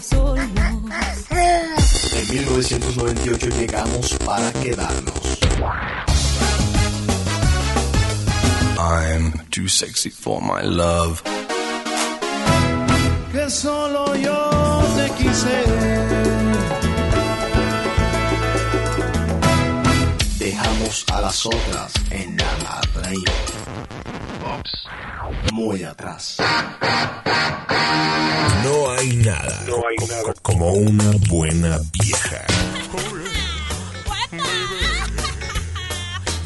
solos. En 1998 llegamos para quedarnos. I'm too sexy for my love. que solo yo te quise. Dejamos a las otras en la reina. Muy atrás. No hay nada, co- como una buena vieja.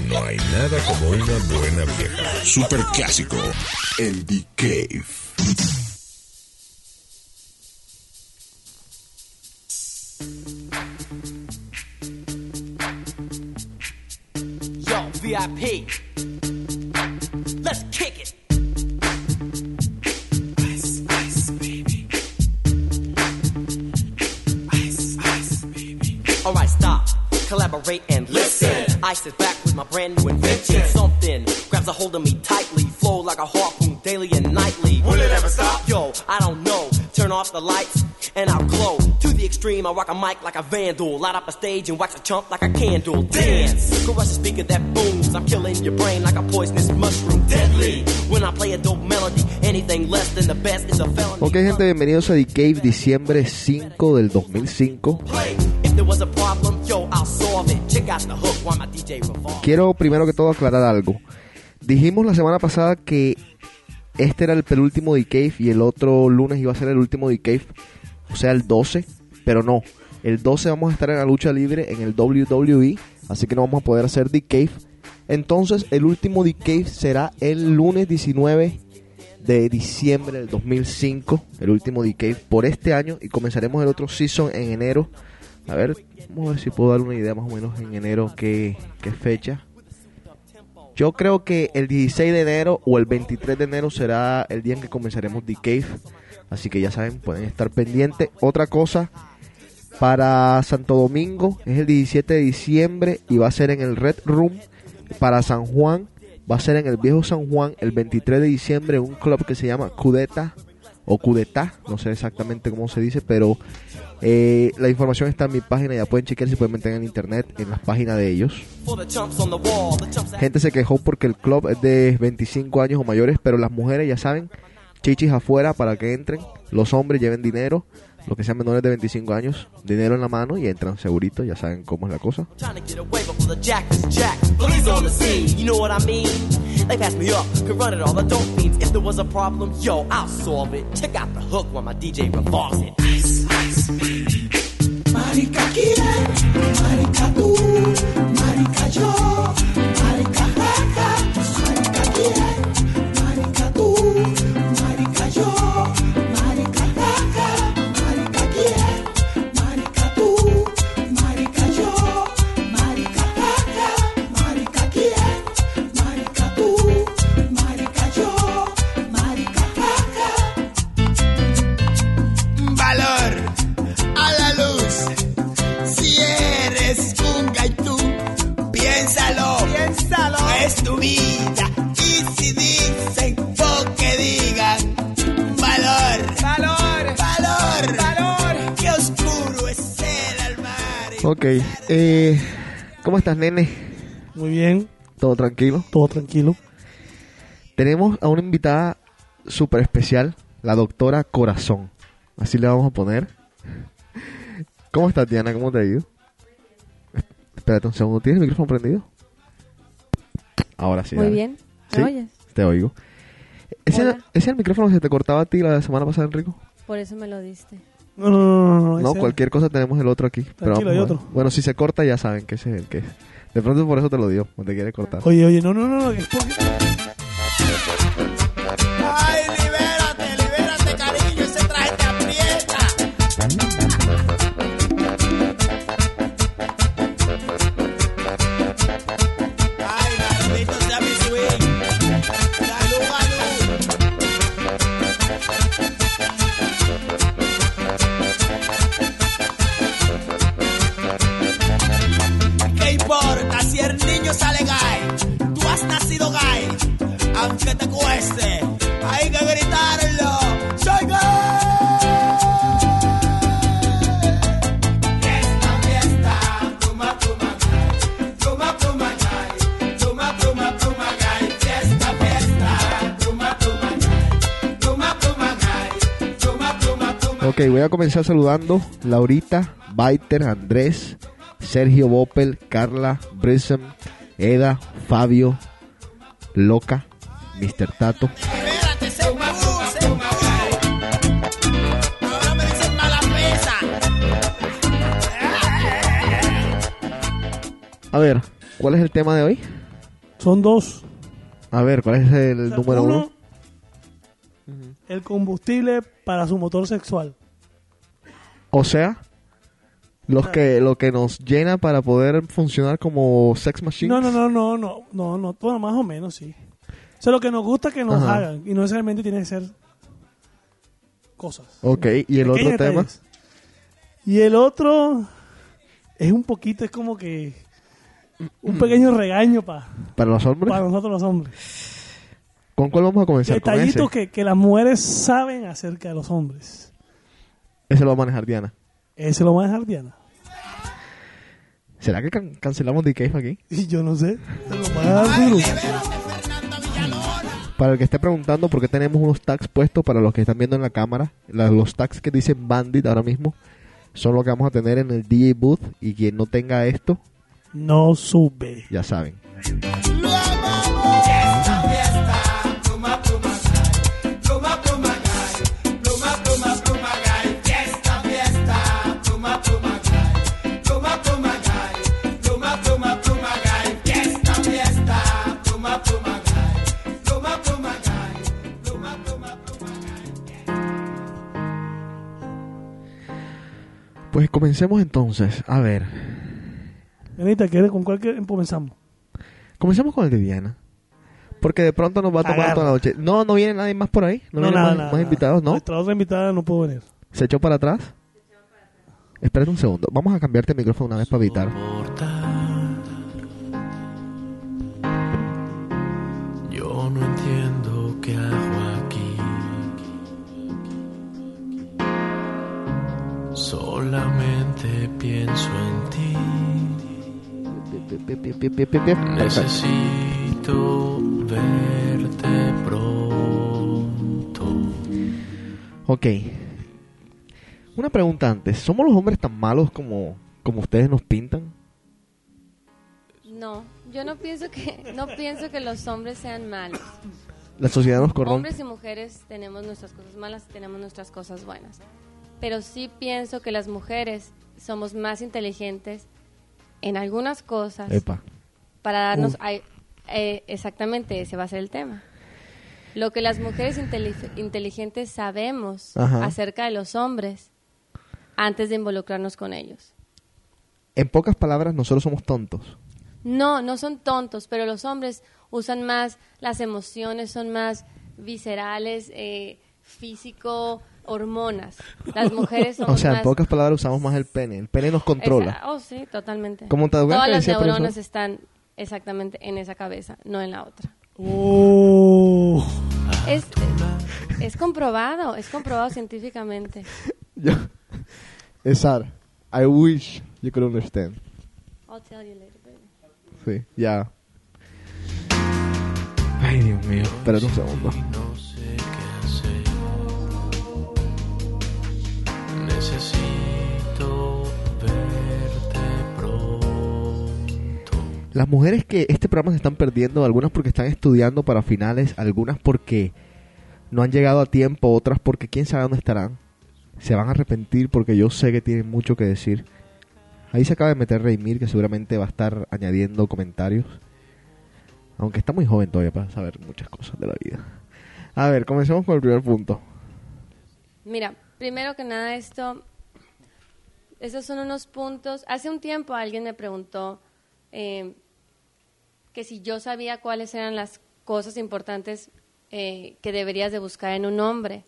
No hay nada como una buena vieja. Super clásico. En The Cave. Yo, VIP. Off the lights and I'll glow. To the extreme, I rock a mic like a vandal. Light up a stage and wax a chump like a candle. Dance! Caress a speaker that booms. I'm killing your brain like a poisonous mushroom. Deadly! When I play a dope melody, anything less than the best is a felony. Ok gente, bienvenidos a The Cave, diciembre 5 del 2005. Play. If there was a problem, yo, I'll solve it. Check out the hook while my DJ revolves. Quiero primero que todo aclarar algo. Dijimos la semana pasada que este era el penúltimo The Cave y el otro lunes iba a ser el último The Cave, o sea el 12, pero no. El 12 vamos a estar en la lucha libre en el WWE, así que no vamos a poder hacer The Cave. Entonces el último The Cave será el lunes 19 de diciembre del 2005, el último The Cave por este año y comenzaremos el otro season en enero. A ver, vamos a ver si puedo dar una idea más o menos en enero qué, qué fecha. Yo creo que el 16 de enero o el 23 de enero será el día en que comenzaremos The Cave. Así que ya saben, pueden estar pendientes. Otra cosa, para Santo Domingo es el 17 de diciembre y va a ser en el Red Room. Para San Juan va a ser en el Viejo San Juan el 23 de diciembre un club que se llama Cudeta o Cudeta, no sé exactamente cómo se dice, pero eh, la información está en mi página, ya pueden chequear si pueden meter en internet en las páginas de ellos. Gente se quejó porque el club es de 25 años o mayores, pero las mujeres ya saben, chichis afuera para que entren, los hombres lleven dinero, los que sean menores de 25 años, dinero en la mano y entran segurito, ya saben cómo es la cosa. I mean? They pass me up, could run it all, the dope fiends. If there was a problem, yo, I'll solve it. Check out the hook my DJ revolves it. Ice, ice. Marica quién, marica tú, marica yo, tu vida. Y si dicen lo que digan, valor, valor, valor, valor. Qué oscuro es el. Ok, eh, ¿cómo estás, nene? Muy bien, ¿Todo tranquilo? todo tranquilo. Tenemos a una invitada súper especial, la doctora Corazón. Así le vamos a poner. ¿Cómo estás, Diana? ¿Cómo te ha ido? Espérate un segundo, ¿tienes el micrófono prendido? Ahora sí. Muy dale. bien. ¿Me ¿Sí? oyes? Te oigo. ¿Ese, era- ese era el micrófono que se te cortaba a ti la semana pasada, Enrico? Por eso me lo diste. No, no, no, no. no, No, cualquier cosa tenemos el otro aquí. pero Tranquilo, hay otro. Bueno, si se corta ya saben que ese es el que es. De pronto por eso te lo dio, cuando te quiere cortar. Oye, oye, no, no, no, no. es porque- Ay, libérate, libérate, cariño. Ese traje te aprieta. Ok, voy a comenzar saludando Laurita, Baiter, Andrés, Sergio Bopel, Carla, Brissom, Eda, Fabio, Loca, Mr. Tato. A ver, ¿cuál es el tema de hoy? Son dos. A ver, ¿cuál es el O sea, número uno? El combustible para su motor sexual. O sea, los que, lo que nos llena para poder funcionar como sex machines. No, no, no, no, no, no, no, bueno, más o menos sí. Eso es lo que nos gusta que nos Ajá. hagan y no necesariamente tiene que ser cosas. Ok, ¿y el otro tema? detalles. Y el otro es un poquito, es como que un pequeño regaño pa- Para los hombres. para nosotros los hombres. ¿Con cuál vamos a comenzar? Con ese. Detallitos que, que las mujeres saben acerca de los hombres. Ese lo va a manejar Diana. Ese lo va a dejar Diana. ¿Será que can- cancelamos The Cave aquí? Y yo no sé. Se lo va a duro. Para el que esté preguntando por qué tenemos unos tags puestos, para los que están viendo en la cámara, la- los tags que dicen Bandit ahora mismo son lo que vamos a tener en el DJ booth y quien no tenga esto, No sube. ya saben. Comencemos entonces. A ver, ¿quieres- ¿con cuál que- comenzamos? comencemos con el de Diana. Porque de pronto nos va a tomar Agarra. toda la noche. No, no viene nadie más por ahí. No, vienen más, más invitados, ¿no? Nuestra otra invitada no pudo venir. ¿Se echó para atrás? Espérate un segundo. Vamos a cambiarte el micrófono una vez para evitar. Necesito verte pronto. Ok. Una pregunta antes. ¿Somos los hombres tan malos como, como ustedes nos pintan? No, yo no pienso que no pienso que los hombres sean malos. La sociedad nos corrompe. Hombres y mujeres tenemos nuestras cosas malas y tenemos nuestras cosas buenas. Pero sí pienso que las mujeres somos más inteligentes en algunas cosas Epa. para darnos... ay, eh, exactamente, ese va a ser el tema. Lo que las mujeres inteli- inteligentes sabemos Ajá. acerca de los hombres antes de involucrarnos con ellos. En pocas palabras, nosotros somos tontos. No, no son tontos, pero los hombres usan más las emociones, son más viscerales, eh, físico, hormonas. Las mujeres somos O sea, en más... pocas palabras usamos más el pene. El pene nos controla. Esa- oh, sí, totalmente. Como te Todas que las neuronas están exactamente en esa cabeza, no en la otra. Oh. Es, es comprobado, es comprobado científicamente. Yo, Esar, I wish you could understand. I'll tell you later, baby. Sí, ya. Ay, Dios mío. Espérate un segundo. Las mujeres que este programa se están perdiendo, algunas porque están estudiando para finales, algunas porque no han llegado a tiempo, otras porque quién sabe dónde estarán. Se van a arrepentir porque yo sé que tienen mucho que decir. Ahí se acaba de meter Reymir, que seguramente va a estar añadiendo comentarios. Aunque está muy joven todavía para saber muchas cosas de la vida. A ver, comencemos con el primer punto. Mira, primero que nada esto, esos son unos puntos. Hace un tiempo alguien me preguntó eh, que si yo sabía cuáles eran las cosas importantes eh, que deberías de buscar en un hombre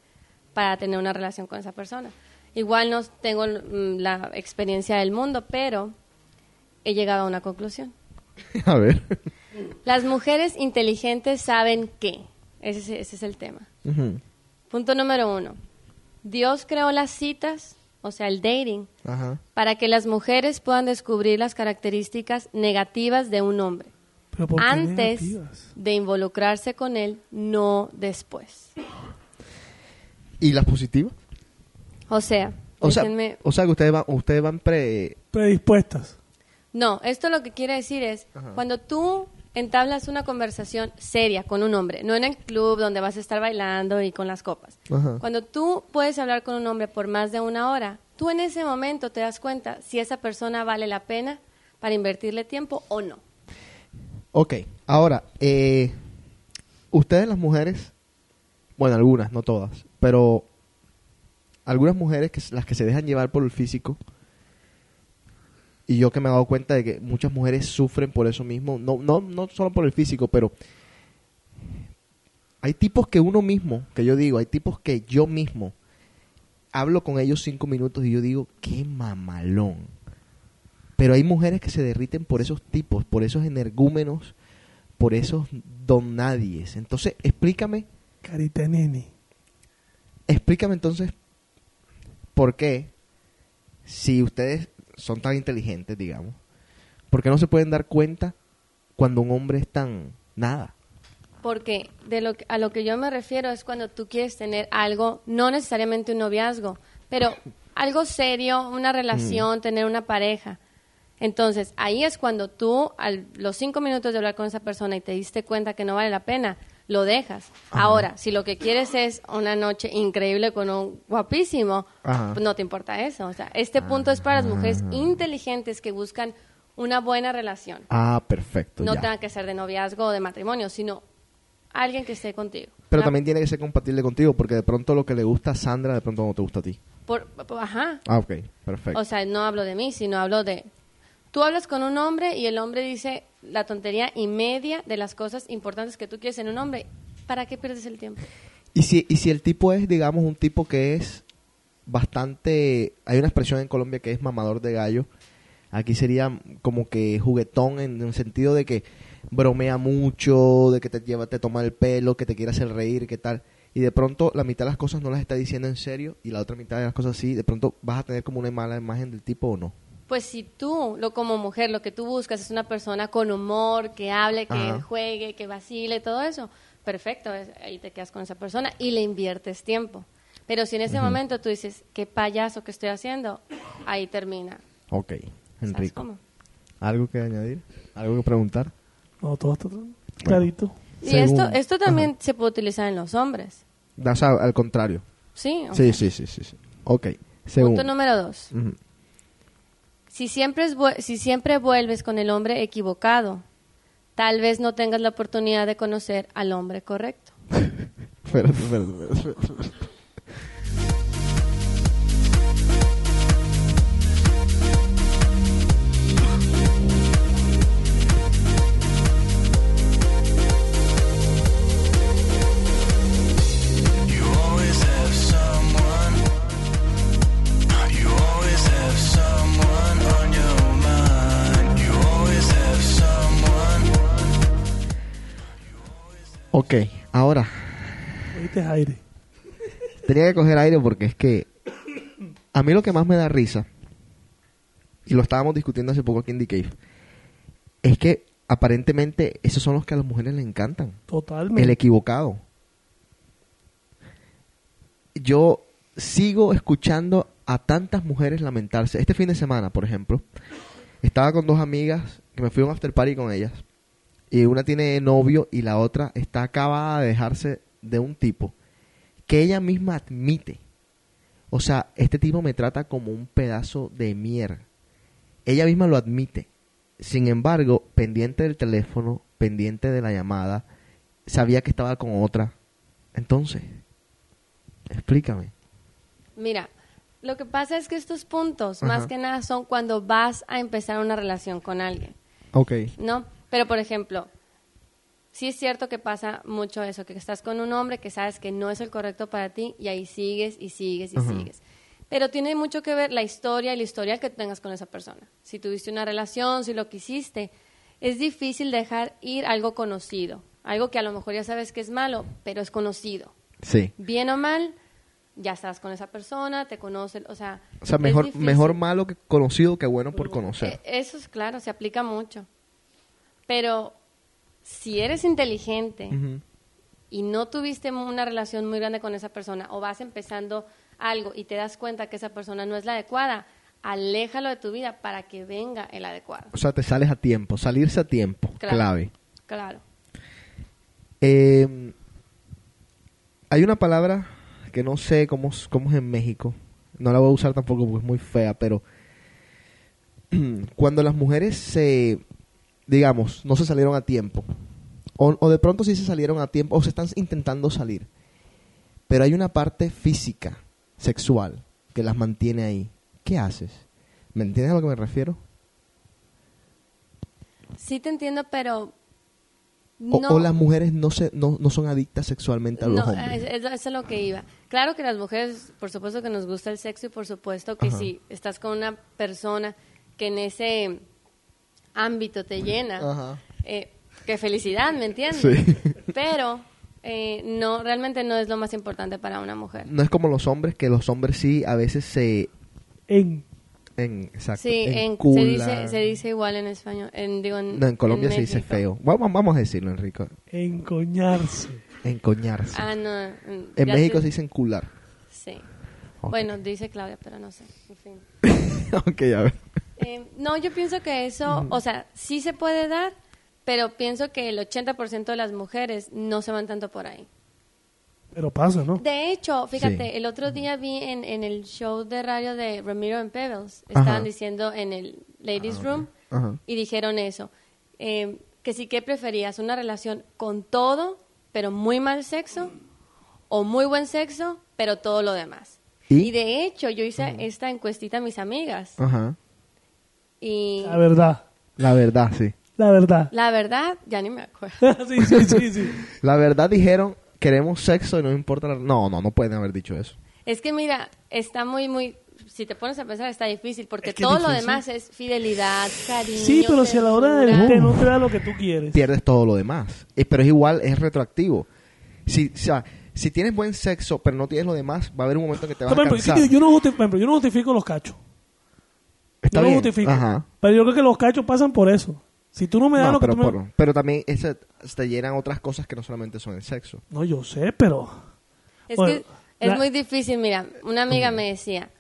para tener una relación con esa persona. Igual no tengo mm, la experiencia del mundo, pero he llegado a una conclusión. a ver. Las mujeres inteligentes saben qué. Ese, es- ese es el tema. Punto número uno. Dios creó las citas, o sea, el dating, Ajá. para que las mujeres puedan descubrir las características negativas de un hombre Pero ¿por qué antes de involucrarse con él, no después. ¿Y las positivas? O sea, O sea, déjenme- o sea que ustedes van, ustedes van pre... Predispuestas. No, esto lo que quiere decir es, Ajá. cuando tú entablas una conversación seria con un hombre, no en el club donde vas a estar bailando y con las copas. Ajá. Cuando tú puedes hablar con un hombre por más de una hora, tú en ese momento te das cuenta si esa persona vale la pena para invertirle tiempo o no. Ok, ahora, eh, ustedes las mujeres, bueno, algunas, no todas, pero algunas mujeres, que, las que se dejan llevar por el físico, y yo que me he dado cuenta de que muchas mujeres sufren por eso mismo, no, no, no solo por el físico, pero hay tipos que uno mismo, que yo digo, hay tipos que yo mismo hablo con ellos cinco minutos y yo digo, qué mamalón. Pero hay mujeres que se derriten por esos tipos, por esos energúmenos, por esos don nadies. Entonces, explícame, Carita nene. explícame entonces por qué, si ustedes son tan inteligentes, digamos, por qué no se pueden dar cuenta cuando un hombre es tan nada. Porque de lo que- a lo que yo me refiero es cuando tú quieres tener algo, no necesariamente un noviazgo, pero algo serio, una relación, tener una pareja. Entonces, ahí es cuando tú, a los cinco minutos de hablar con esa persona y te diste cuenta que no vale la pena, lo dejas. Ahora, si lo que quieres es una noche increíble con un guapísimo, Ajá. pues no te importa eso. O sea, este punto es para las mujeres inteligentes que buscan una buena relación. Ah, perfecto. No ya. tenga que ser de noviazgo o de matrimonio, sino alguien que esté contigo. Pero Una- también tiene que ser compatible contigo, porque de pronto lo que le gusta a Sandra, de pronto no te gusta a ti. por- por- ajá. Ah, ok, perfecto. O sea, no hablo de mí, sino hablo de... Tú hablas con un hombre y el hombre dice la tontería y media de las cosas importantes que tú quieres en un hombre. ¿Para qué pierdes el tiempo? Y si, y si el tipo es, digamos, un tipo que es bastante... Hay una expresión en Colombia que es mamador de gallo. Aquí sería como que juguetón en el sentido de que bromea mucho, de que te lleva, te toma el pelo, que te quiere hacer reír, qué tal. Y de pronto la mitad de las cosas no las está diciendo en serio y la otra mitad de las cosas sí. De pronto vas a tener como una mala imagen del tipo o no. Pues si tú, lo como mujer, lo que tú buscas es una persona con humor, que hable, que Ajá. juegue, que vacile, todo eso, perfecto, es- ahí te quedas con esa persona y le inviertes tiempo. Pero si en ese momento tú dices, qué payaso que estoy haciendo, ahí termina. Ok, ¿Sabes Enrico. ¿Algo que añadir? ¿Algo que preguntar? No, todo está clarito. Y Según- esto, esto también se puede utilizar en los hombres. O sea, al contrario. Sí. Sí, sí, sí, sí, sí. Ok, según. Punto número dos. Si siempre, si siempre vuelves con el hombre equivocado, tal vez no tengas la oportunidad de conocer al hombre correcto. Ok, ahora, Oíste aire. tenía que coger aire porque es que a mí lo que más me da risa, y lo estábamos discutiendo hace poco aquí en The Cave, es que aparentemente esos son los que a las mujeres les encantan. Totalmente. El equivocado. Yo sigo escuchando a tantas mujeres lamentarse. Este fin de semana, por ejemplo, estaba con dos amigas que me fui a un after party con ellas. Y una tiene novio y la otra está acabada de dejarse de un tipo que ella misma admite. O sea, este tipo me trata como un pedazo de mierda. Ella misma lo admite. Sin embargo, pendiente del teléfono, pendiente de la llamada, sabía que estaba con otra. Entonces, explícame. Mira, lo que pasa es que estos puntos, Ajá. más que nada, son cuando vas a empezar una relación con alguien, Ok. ¿no? Pero, por ejemplo, sí es cierto que pasa mucho eso, que estás con un hombre que sabes que no es el correcto para ti y ahí sigues y sigues y sigues. Pero tiene mucho que ver la historia y la historia que tengas con esa persona. Si tuviste una relación, si lo quisiste, es difícil dejar ir algo conocido, algo que a lo mejor ya sabes que es malo, pero es conocido. Sí. Bien o mal, ya estás con esa persona, te conoce, o sea... O sea, mejor, mejor malo que conocido que bueno por conocer. Eh, Eso es claro, se aplica mucho. Pero si eres inteligente y no tuviste una relación muy grande con esa persona o vas empezando algo y te das cuenta que esa persona no es la adecuada, aléjalo de tu vida para que venga el adecuado. O sea, te sales a tiempo. Salirse a tiempo. Claro. Clave. Claro. Eh, hay una palabra que no sé cómo, cómo es en México. No la voy a usar tampoco porque es muy fea, pero cuando las mujeres se, digamos, no se salieron a tiempo, o, o de pronto sí se salieron a tiempo, o se están intentando salir, pero hay una parte física, sexual, que las mantiene ahí. ¿Qué haces? ¿Me entiendes a lo que me refiero? Sí te entiendo, pero O, no. o las mujeres no, se, no, no son adictas sexualmente a los No, hombres. es, es- eso es lo que iba. Claro que las mujeres, por supuesto que nos gusta el sexo y por supuesto que Ajá. si estás con una persona que en ese ámbito te llena, Ajá. eh, qué felicidad, ¿me entiendes? Sí. Pero eh, no, realmente no es lo más importante para una mujer. No es como los hombres, que los hombres sí a veces se... En, En, exacto, Sí, en- se, dice, se dice igual en español. En, digo, en, No, en Colombia se dice feo. Vamos, vamos a decirlo, Enrico. encoñarse. Encoñarse. Ah, no. En, en México sé- se dice encular. Sí. Ok. Bueno, dice Claudia, pero no sé. En fin. ok, a ver. Eh, no, yo pienso que eso, o sea, sí se puede dar, pero pienso que el 80% de las mujeres no se van tanto por ahí. Pero pasa, ¿no? De hecho, fíjate, Sí. el otro día vi en, en el show de radio de Ramiro en Pebbles, estaban Ajá. diciendo en el Ladies Room Ajá. y dijeron eso, eh, que si que preferías una relación con todo, pero muy mal sexo, o muy buen sexo, pero todo lo demás. ¿Y? Y, de hecho, yo hice esta encuestita a mis amigas Ajá. Y La verdad. La verdad, sí. La verdad. la verdad, ya ni me acuerdo. sí, sí, sí, sí. La verdad dijeron, queremos sexo y no importa la... No, no, no pueden haber dicho eso. Es que mira, está muy, muy, si te pones a pensar, está difícil, porque Es que es todo lo demás es fidelidad, cariño. Sí, pero si a la hora del té no te da lo que tú quieres. Pierdes todo lo demás. Eh, Pero es igual, es retroactivo. Si, o sea, si tienes buen sexo, pero no tienes lo demás, va a haber un momento en que te vas a cansar. no yo no justifico los cachos. Está no bien. justifico. Ajá. Pero yo creo que los cachos pasan por eso. Si tú no me das No, lo que pero, tú me... por- pero también ese, te llenan otras cosas que no solamente son el sexo. No, yo sé, pero... Es Bueno, que es la- muy difícil, mira, una amiga me decía,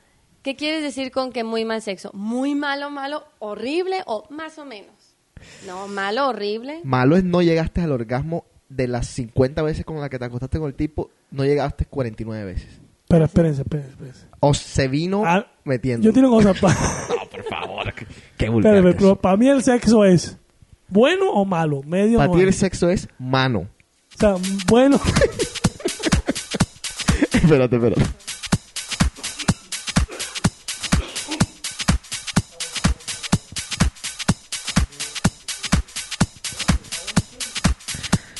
¿qué quieres decir con que muy mal sexo? ¿Muy malo, malo, horrible o más o menos? No, malo, horrible. Malo es no llegaste al orgasmo de las 50 veces con la que te acostaste con el tipo, no llegaste 49 veces. Pero espérense, espérense, espérense. O se vino Ah, metiendo. Yo tengo cosas para... No, por favor. qué- vulgar. pero para mí el sexo es bueno o malo, medio Para ti el sexo es mano. O sea, bueno... espérate, espérate.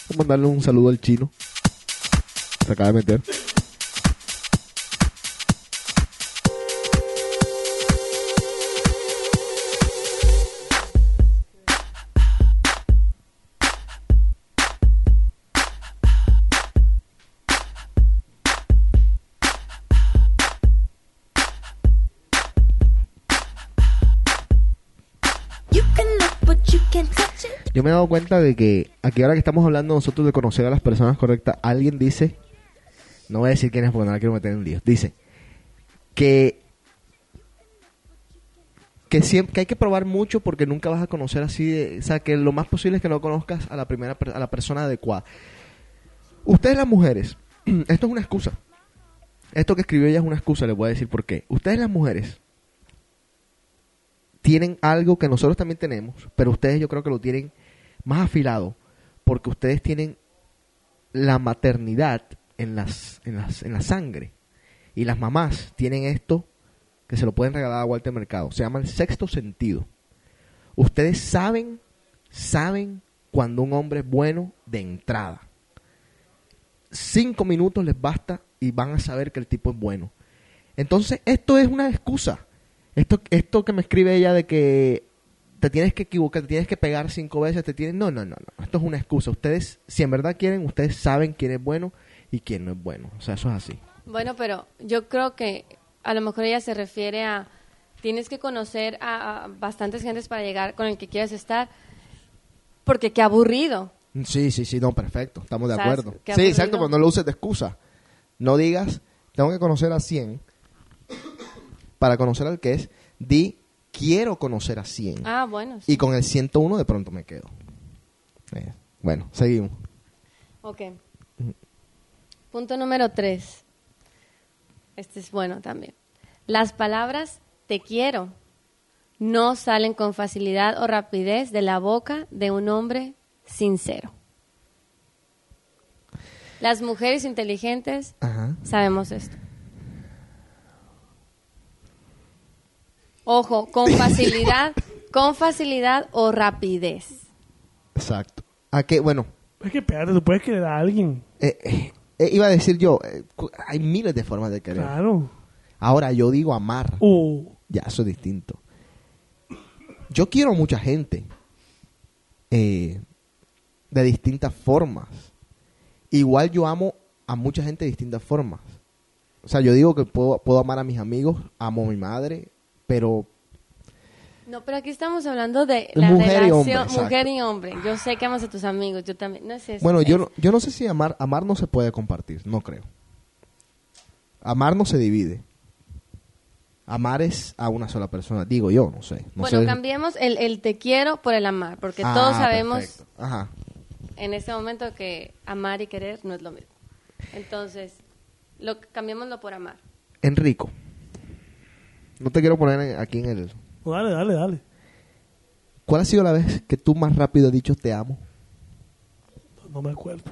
Vamos a mandarle un saludo al chino. Se acaba de meter. Me he dado cuenta de que aquí ahora que estamos hablando nosotros de conocer a las personas correctas, alguien dice, no voy a decir quién es porque no la quiero meter en líos, dice que que siempre que hay que probar mucho porque nunca vas a conocer así, de- o sea, que lo más posible es que no conozcas a la primera a la persona adecuada. Ustedes las mujeres, esto es una excusa. Esto que escribió ella es una excusa, les voy a decir por qué. Ustedes las mujeres tienen algo que nosotros también tenemos, pero ustedes yo creo que lo tienen más afilado, porque ustedes tienen la maternidad en las, en las, en la sangre. Y las mamás tienen esto que se lo pueden regalar a Walter Mercado. Se llama el sexto sentido. Ustedes saben, saben cuando un hombre es bueno de entrada. Cinco minutos les basta y van a saber que el tipo es bueno. Entonces, esto es una excusa. Esto, esto que me escribe ella de que te tienes que equivocar, te tienes que pegar cinco veces, te tienes... No, no, no, no. Esto es una excusa. Ustedes, si en verdad quieren, ustedes saben quién es bueno y quién no es bueno. O sea, eso es así. Bueno, pero yo creo que a lo mejor ella se refiere a tienes que conocer a, a bastantes gentes para llegar con el que quieres estar, porque qué aburrido. Sí, sí, sí, no, perfecto. Estamos de ¿Sabes? acuerdo. Qué Sí, exacto, pero no lo uses de excusa. No digas, tengo que conocer a 100 para conocer al que es, di quiero conocer a 100. Ah, bueno. sí. Y con el 101 de pronto me quedo. Eh, bueno, seguimos. Ok. Punto número tres. Este es bueno también. Las palabras te quiero no salen con facilidad o rapidez de la boca de un hombre sincero. Las mujeres inteligentes Ajá. sabemos esto. Ojo, con facilidad, con facilidad o rapidez. Exacto. ¿A qué? Bueno, Es que espérate, tú puedes querer a alguien. eh, eh, eh, iba a decir yo, eh, hay miles de formas de querer. Claro. Ahora yo digo amar. Uh, Ya, eso es distinto. Yo quiero mucha gente eh, de distintas formas. Igual yo amo a mucha gente de distintas formas. O sea, yo digo que puedo, puedo amar a mis amigos, amo a mi madre, pero No, pero aquí estamos hablando de la Mujer y relación hombre, exacto. mujer y hombre. Yo sé que amas a tus amigos, yo también. No es eso. bueno, yo no, yo no sé si amar, amar no se puede compartir, no creo. Amar no se divide. Amar es a una sola persona, digo yo, no sé. No bueno, sé. cambiemos el, el te quiero por el amar, porque Ah, todos sabemos. Ajá. en este momento que amar y querer no es lo mismo. Entonces, lo cambiémoslo por amar. Enrico. No te quiero poner aquí en el... dale, dale, dale. ¿Cuál ha sido la vez que tú más rápido has dicho te amo? No me acuerdo.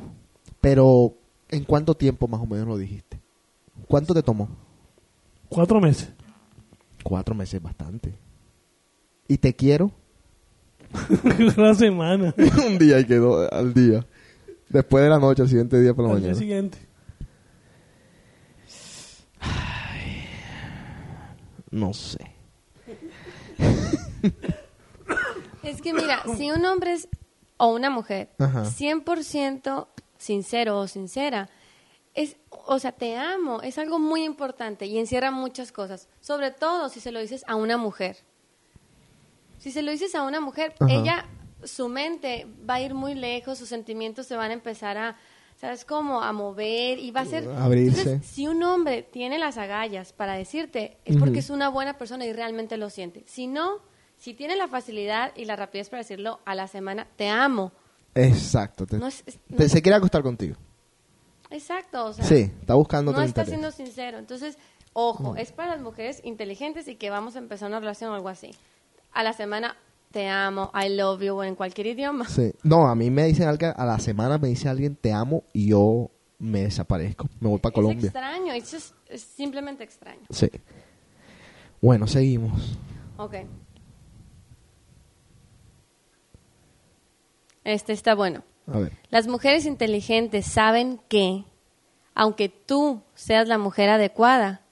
Pero, ¿en cuánto tiempo más o menos lo dijiste? ¿Cuánto te tomó? Cuatro meses. Cuatro meses, bastante. ¿Y te quiero? Una semana. Un día y quedó al día. Después de la noche, al siguiente día por la Al día mañana. siguiente. No sé. Es que mira, si un hombre es, o una mujer, Ajá. 100% sincero o sincera, es, o sea, te amo, es algo muy importante y encierra muchas cosas, sobre todo si se lo dices a una mujer. Si se lo dices a una mujer, Ajá. ella, su mente va a ir muy lejos, sus sentimientos se van a empezar a, ¿sabes cómo? A mover y va a ser... Abrirse. Entonces, si un hombre tiene las agallas para decirte, es porque es una buena persona y realmente lo siente. Si no, si tiene la facilidad y la rapidez para decirlo a la semana, te amo. Exacto. te- No es- te- se quiere acostar contigo. Exacto, o sea, Sí, está buscando no está interés. siendo sincero. Entonces, ojo, es para las mujeres inteligentes y que vamos a empezar una relación o algo así. A la semana, te amo, I love you, o en cualquier idioma. Sí. No, a mí me dicen algo, a la semana me dice alguien te amo y yo me desaparezco. Me voy para Es Colombia. extraño, es, just- es simplemente extraño. Sí. Bueno, seguimos. Ok. Este está bueno. A ver. Las mujeres inteligentes saben que, aunque tú seas la mujer adecuada,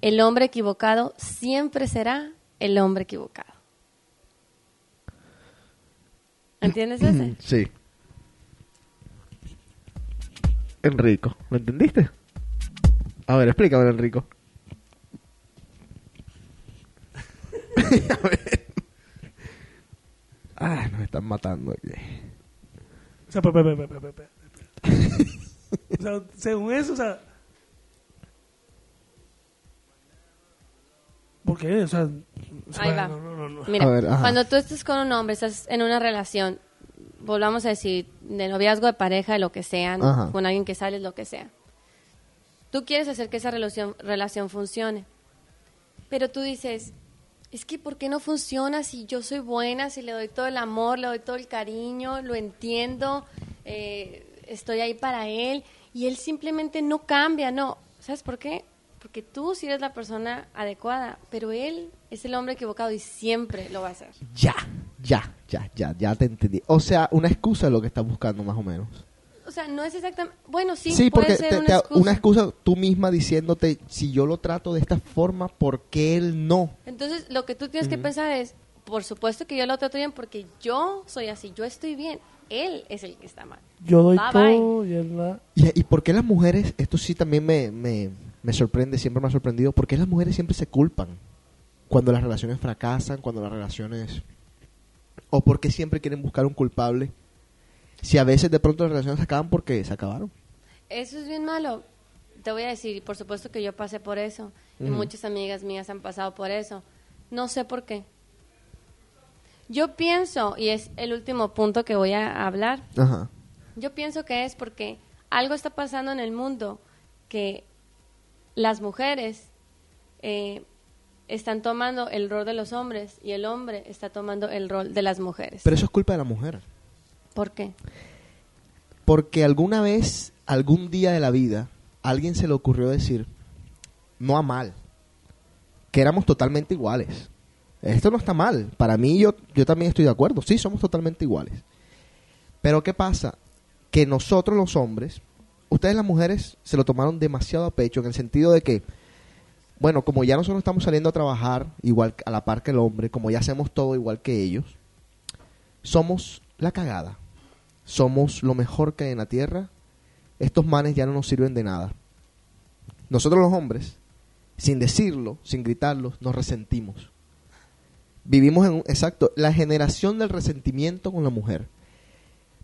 el hombre equivocado siempre será el hombre equivocado. ¿Entiendes ese? Sí. Enrico, ¿lo entendiste? A ver, explícame, Enrico. A ver. Ah, nos están matando aquí. O sea, pe, pe, pe, según eso, o sea, ¿Por qué? O sea... Ahí va. no, no, no, no. Mira, ver, cuando tú estés con un hombre, estás en una relación, volvamos a decir, de noviazgo, de pareja, de lo que sea, con alguien que sales, lo que sea. Tú quieres hacer que esa relación, relación funcione. Pero tú dices, es que ¿por qué no funciona si yo soy buena, si le doy todo el amor, le doy todo el cariño, lo entiendo, eh, estoy ahí para él y él simplemente no cambia, no. ¿Sabes por qué? Porque tú sí eres la persona adecuada, pero él es el hombre equivocado y siempre lo va a hacer. Ya, ya, ya, ya, ya te entendí. O sea, una excusa es lo que estás buscando, más o menos. O sea, no es exactamente... Bueno, sí, Sí, puede porque ser te- una, te- excusa. una excusa tú misma diciéndote, si yo lo trato de esta forma, ¿por qué él no? Entonces, lo que tú tienes que pensar es, por supuesto que yo lo trato bien porque yo soy así, yo estoy bien. Él es el que está mal. Yo doy Bye, todo y él da... ¿Y, y por qué las mujeres, esto sí también me, me, me sorprende, siempre me ha sorprendido, por qué las mujeres siempre se culpan cuando las relaciones fracasan, cuando las relaciones... ¿O por qué siempre quieren buscar un culpable? Si a veces de pronto las relaciones se acaban porque se acabaron. Eso es bien malo. Te voy a decir, y por supuesto que yo pasé por eso. y muchas amigas mías han pasado por eso. No sé por qué. Yo pienso, y es el último punto que voy a hablar, Ajá. yo pienso que es porque algo está pasando en el mundo que las mujeres eh, están tomando el rol de los hombres y el hombre está tomando el rol de las mujeres. Pero eso es culpa de la mujer. ¿Por qué? Porque alguna vez, algún día de la vida, a alguien se le ocurrió decir, no a mal, que éramos totalmente iguales. Esto no está mal. Para mí, yo, yo también estoy de acuerdo. Sí, somos totalmente iguales. Pero ¿qué pasa? Que nosotros los hombres, ustedes las mujeres se lo tomaron demasiado a pecho en el sentido de que, bueno, como ya nosotros estamos saliendo a trabajar igual a la par que el hombre, como ya hacemos todo igual que ellos, somos la cagada. Somos lo mejor que hay en la tierra. Estos manes ya no nos sirven de nada. Nosotros los hombres, sin decirlo, sin gritarlo, nos resentimos. Vivimos en exacto, la generación del resentimiento con la mujer.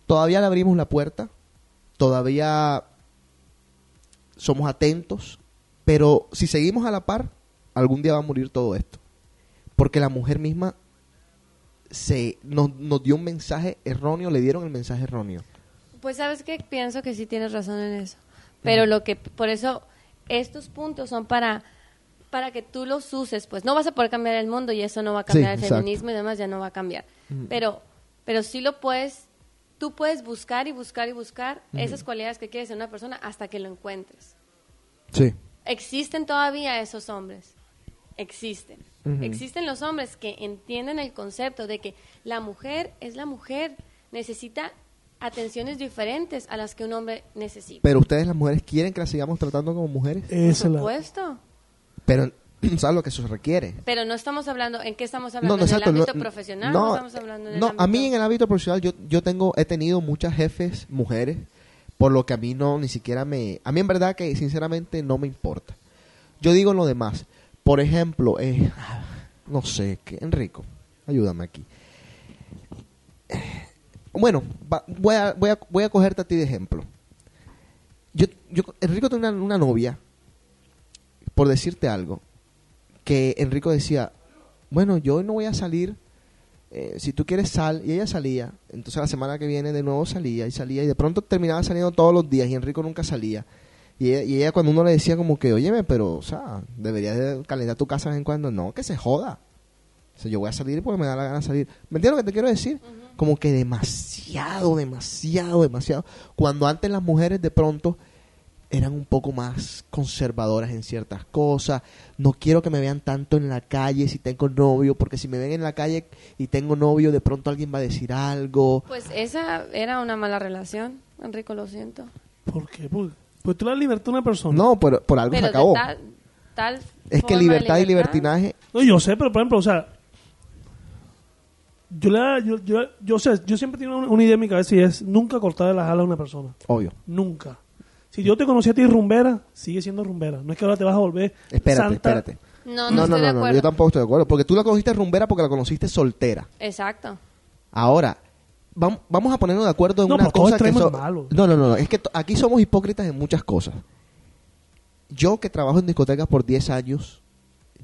Todavía le abrimos la puerta, todavía somos atentos, pero si seguimos a la par, algún día va a morir todo esto. Porque la mujer misma se nos, nos dio un mensaje erróneo, le dieron el mensaje erróneo. Pues sabes que pienso que sí tienes razón en eso. Pero lo que, por eso, estos puntos son para para que tú los uses, pues no vas a poder cambiar el mundo y eso no va a cambiar Sí, el exacto. feminismo y demás, ya no va a cambiar. Pero, pero sí lo puedes, tú puedes buscar y buscar y buscar esas cualidades que quieres en una persona hasta que lo encuentres. Sí. Existen todavía esos hombres. Existen. Existen los hombres que entienden el concepto de que la mujer es la mujer, necesita atenciones diferentes a las que un hombre necesita. Pero ustedes las mujeres quieren que las sigamos tratando como mujeres. Por la- supuesto. Pero, ¿sabes lo que eso requiere? Pero no estamos hablando, ¿en qué estamos hablando? No, no, ¿En exacto. el ámbito no, profesional? No, No, estamos hablando en el no, ámbito... a mí en el ámbito profesional yo, yo tengo, he tenido muchas jefes mujeres, por lo que a mí no, ni siquiera me... A mí en verdad que sinceramente no me importa. Yo digo lo demás. Por ejemplo, eh, no sé, que Enrico, ayúdame aquí. Eh, Bueno, va- voy, a, voy, a, voy a cogerte a ti de ejemplo. Yo, yo, Enrico tiene una, una novia, por decirte algo, que Enrico decía, bueno, yo hoy no voy a salir, eh, si tú quieres sal, y ella salía, entonces la semana que viene de nuevo salía y salía, y de pronto terminaba saliendo todos los días y Enrico nunca salía. Y ella, y ella cuando uno le decía como que, óyeme, pero, o sea, deberías de calentar tu casa de vez en cuando, no, que se joda. O sea, yo voy a salir porque me da la gana de salir. ¿Me entiendes lo que te quiero decir? Como que demasiado, demasiado, demasiado. Cuando antes las mujeres de pronto eran un poco más conservadoras en ciertas cosas. No quiero que me vean tanto en la calle si tengo novio, porque si me ven en la calle y tengo novio, de pronto alguien va a decir algo. Pues esa era una mala relación, Enrico, lo siento. ¿Por qué? Pues, pues tú le das libertad a una persona. No, por, por algo Pero se acabó. tal, tal Es que libertad y libertinaje, No, yo sé, pero por ejemplo, o sea, yo, le, da- yo, yo, yo, sé, yo siempre tengo una, una idea en mi cabeza y es nunca cortar las alas a una persona. obvio. Nunca. Si yo te conocí a ti rumbera, sigue siendo rumbera. No es que ahora te vas a volver Espérate, santa. espérate. No, no, No, no, de no, yo tampoco estoy de acuerdo. Porque tú la conociste rumbera porque la conociste soltera. Exacto. Ahora, vam- vamos a ponernos de acuerdo en No, una pero todo cosa que extremo so- es malo. No, no, no, no, es que to- aquí somos hipócritas en muchas cosas. Yo que trabajo en discotecas por 10 años,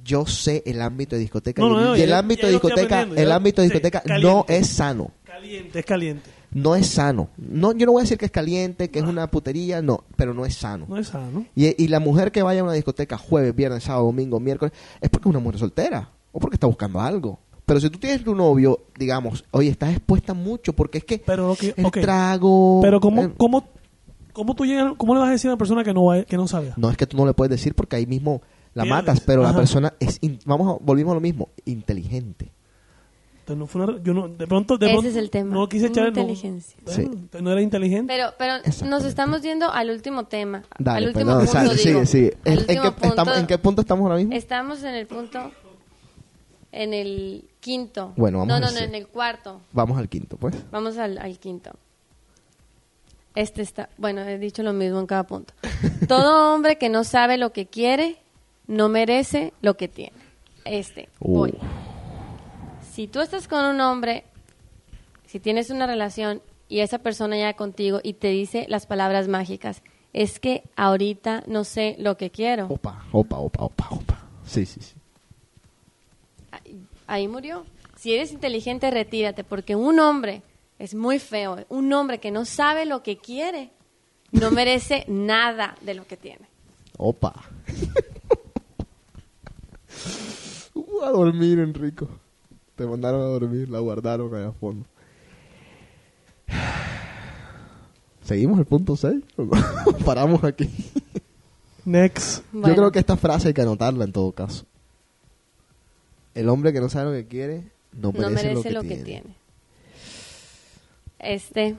yo sé el ámbito de discoteca No, no, y, no, y el ya- ámbito ya de lo estoy discoteca, aprendiendo, el ámbito de sí, discoteca no caliente. es sano. Caliente, es caliente. No es sano. No, yo no voy a decir que es caliente, que es una putería, no, pero no es sano. No es sano. Y, y la mujer que vaya a una discoteca jueves, viernes, sábado, domingo, miércoles, es porque es una mujer soltera o porque está buscando algo. Pero si tú tienes tu novio, digamos, oye, estás expuesta mucho porque es que Pero lo que, el ok. trago... Pero ¿cómo, eh, cómo, cómo tú llegas, cómo le vas a decir a una persona que no, va- que no sabe? No es que tú no le puedes decir porque ahí mismo la matas, pero la persona es, in- vamos a, volvimos a lo mismo, inteligente. Entonces, no fue una- yo no, de pronto, de Ese pronto es el tema. No quise echar el- no- Inteligencia. Sí. entonces no era inteligente. Pero, pero nos estamos yendo al último tema. Dale, al último no, punto, sale, digo. sigue, sigue. Al ¿En, qué, punto. estamos, ¿En qué punto estamos ahora mismo? Estamos en el punto, en el quinto. Bueno, vamos No, a no, no, en el cuarto. Vamos al quinto, pues. Vamos al, al quinto. Este está, bueno, he dicho lo mismo en cada punto. Todo hombre que no sabe lo que quiere, no merece lo que tiene. Este, Uh. voy. Si tú estás con un hombre, si tienes una relación y esa persona ya contigo y te dice las palabras mágicas, es que ahorita no sé lo que quiero. Opa, opa, opa, opa, opa. Sí, sí, sí. Ahí- Ahí murió. Si eres inteligente, retírate, porque un hombre es muy feo. Un hombre que no sabe lo que quiere no merece nada de lo que tiene. Opa. Uh, a dormir, Enrico. Te mandaron a dormir, la guardaron allá a fondo. ¿Seguimos el punto 6? Paramos aquí. Next. Yo creo que esta frase hay que anotarla en todo caso. El hombre que no sabe lo que quiere no merece, no merece lo, que, tiene. tiene. Este,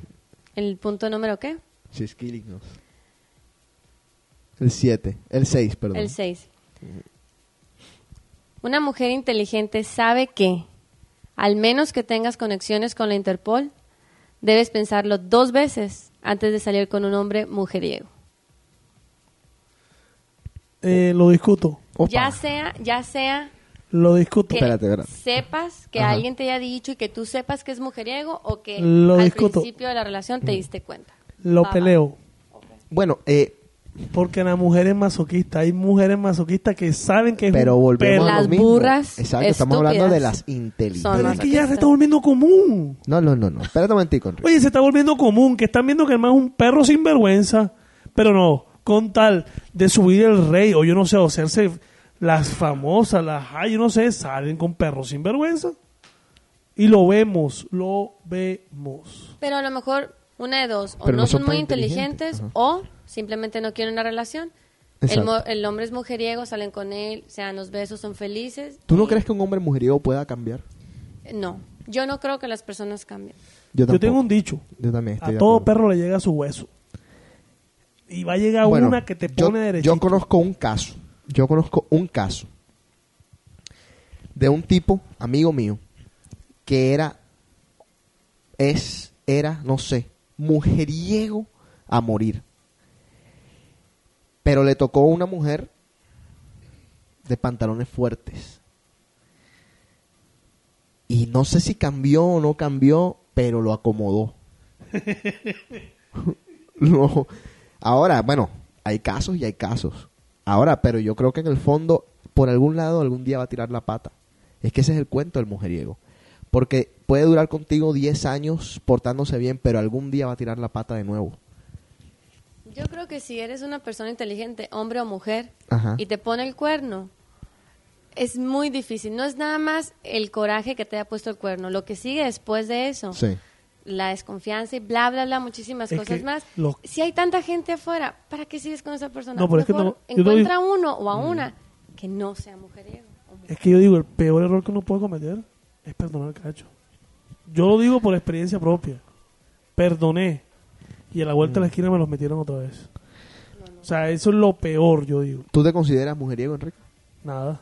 el punto número qué? She's killing us. El 7. El 6, perdón. El 6. Una mujer inteligente sabe que, al menos que tengas conexiones con la Interpol, debes pensarlo dos veces antes de salir con un hombre mujeriego. Eh, lo discuto. Opa. Ya sea, ya sea Lo discuto. que Espérate, espérate. sepas, que Ajá. alguien te haya dicho y que tú sepas que es mujeriego o que Lo al discuto. principio de la relación te diste cuenta. Lo Va, va. peleo. Bueno, eh, Porque la mujer es masoquista. Hay mujeres masoquistas que saben que es pero volvemos a lo Las mismo. burras Exacto, estamos hablando de las inteligentes. son Pero es que ya se está volviendo común. No, no, no, no. Espérate un momentico, Enrique. Oye, se está volviendo común que están viendo que el man es un perro sin vergüenza. Pero no, con tal de subir el rey, o yo no sé, o hacerse las famosas, las hay, yo no sé, salen con perros sin vergüenza. Y lo vemos, lo vemos. Pero a lo mejor una de dos, o Pero no, no son, son muy tan inteligentes, o simplemente no quieren una relación. El, el hombre es mujeriego, salen con él, se dan los besos, son felices. ¿Tú no y- crees que un hombre mujeriego pueda cambiar? No, yo no creo que las personas cambien. Yo, tengo un dicho. Yo también estoy A todo perro le llega su hueso. Y va a llegar Bueno, una que te pone derecho. Yo conozco un caso. Yo conozco un caso de un tipo, amigo mío, que era, es, era, no sé, mujeriego a morir. Pero le tocó una mujer de pantalones fuertes. Y no sé si cambió o no cambió, pero lo acomodó. No. Ahora, bueno, hay casos y hay casos. Ahora, pero yo creo que en el fondo, por algún lado, algún día va a tirar la pata. Es que ese es el cuento del mujeriego. Porque puede durar contigo 10 años portándose bien, pero algún día va a tirar la pata de nuevo. Yo creo que si eres una persona inteligente, hombre o mujer, Ajá. y te pone el cuerno, es muy difícil. No es nada más el coraje que te haya puesto el cuerno. Lo que sigue después de eso, Sí. la desconfianza y bla, bla, bla, muchísimas Es cosas más. lo- Si hay tanta gente afuera, ¿para qué sigues con esa persona? No, pero es que no- encuentra uno o a una que no sea mujeriego. mujer. Es que yo digo, el peor error que uno puede cometer es perdonar al cacho. Yo lo digo por experiencia propia. Perdoné. Y a la vuelta de la esquina me los metieron otra vez. O sea, eso es lo peor, yo digo. ¿Tú te consideras mujeriego, Enrique? Nada.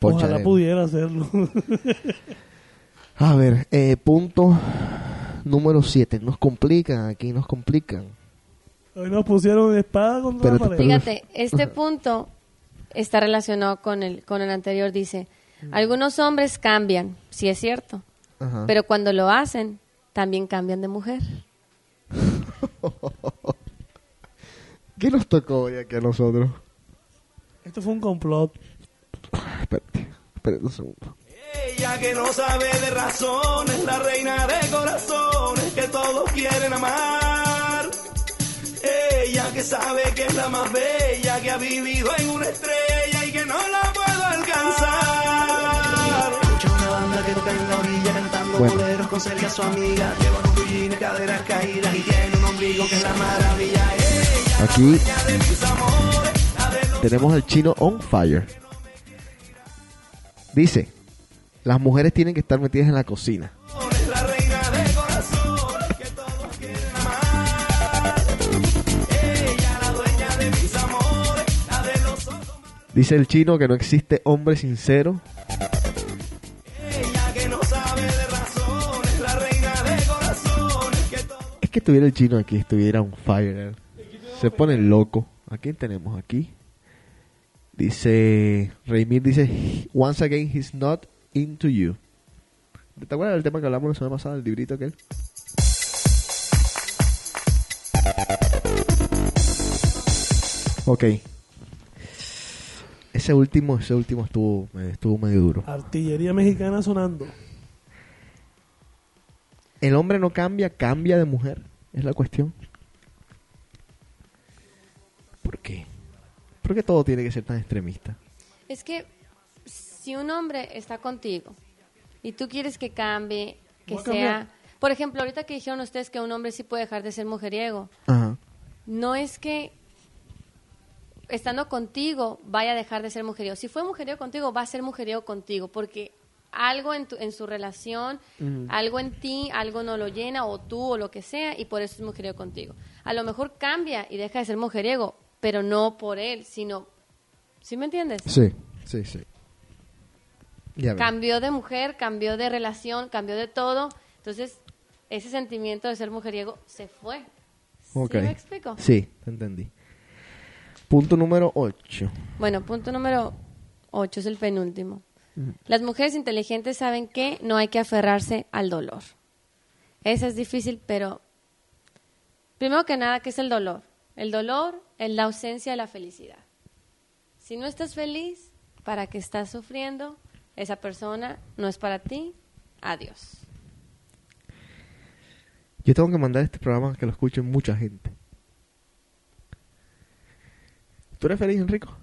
Ojalá pudiera hacerlo. A ver, eh, punto número 7. Nos complican aquí, nos complican. Hoy nos pusieron espada contra la Pero- pared. pero- Fíjate, este punto está relacionado con el, con el anterior. Dice, algunos hombres cambian, sí es cierto, Ajá. pero cuando lo hacen, también cambian de mujer. ¿Qué nos tocó hoy aquí a nosotros? Esto fue un complot. Espérate, espérate un segundo. Ella que no sabe de razones, la reina de corazones que todos quieren amar. Ella que sabe que es la más bella, que ha vivido en una estrella y que no la puedo alcanzar. Escucha una banda que toca en la orilla cantando Bueno. boleros con Celia su amiga. Lleva unos bullines, caderas caídas y tiene un ombligo que es la maravilla. Ella Aquí tenemos al chino on fire. Dice, las mujeres tienen que estar metidas en la cocina. Dice el chino que no existe hombre sincero. Que estuviera el chino aquí, estuviera on fire. Se pone loco. ¿A quién tenemos aquí? Dice, Reymir dice, once again he's not into you. ¿Te acuerdas del tema que hablamos la semana pasada, el librito aquel? Ok. ese último, ese último estuvo, estuvo medio duro. Artillería mexicana sonando. El hombre no cambia, cambia de mujer. Es la cuestión. ¿Por qué? ¿Por qué todo tiene que ser tan extremista? Es que si un hombre está contigo y tú quieres que cambie, que cambiar. sea... Por ejemplo, ahorita que dijeron ustedes que un hombre sí puede dejar de ser mujeriego, Ajá. no es que estando contigo vaya a dejar de ser mujeriego. Si fue mujeriego contigo, va a ser mujeriego contigo, porque algo en, tu- en su relación, algo en ti, algo no lo llena, o tú, o lo que sea, y por eso es mujeriego contigo. A lo mejor cambia y deja de ser mujeriego, pero no por él, sino... ¿Sí me entiendes? Sí, sí, sí. Ya cambió de mujer, cambió de relación, cambió de todo. Entonces, ese sentimiento de ser mujeriego se fue. ¿Sí me explico? Sí, te entendí. Punto número 8. Bueno, punto número 8 es el penúltimo. Las mujeres inteligentes saben que no hay que aferrarse al dolor. Eso es difícil, pero primero que nada, ¿qué es el dolor? El dolor es la ausencia de la felicidad. Si no estás feliz, ¿para qué estás sufriendo? Esa persona no es para ti. Adiós. Yo tengo que mandar este programa que lo escuche mucha gente. ¿Tú eres feliz, Enrico?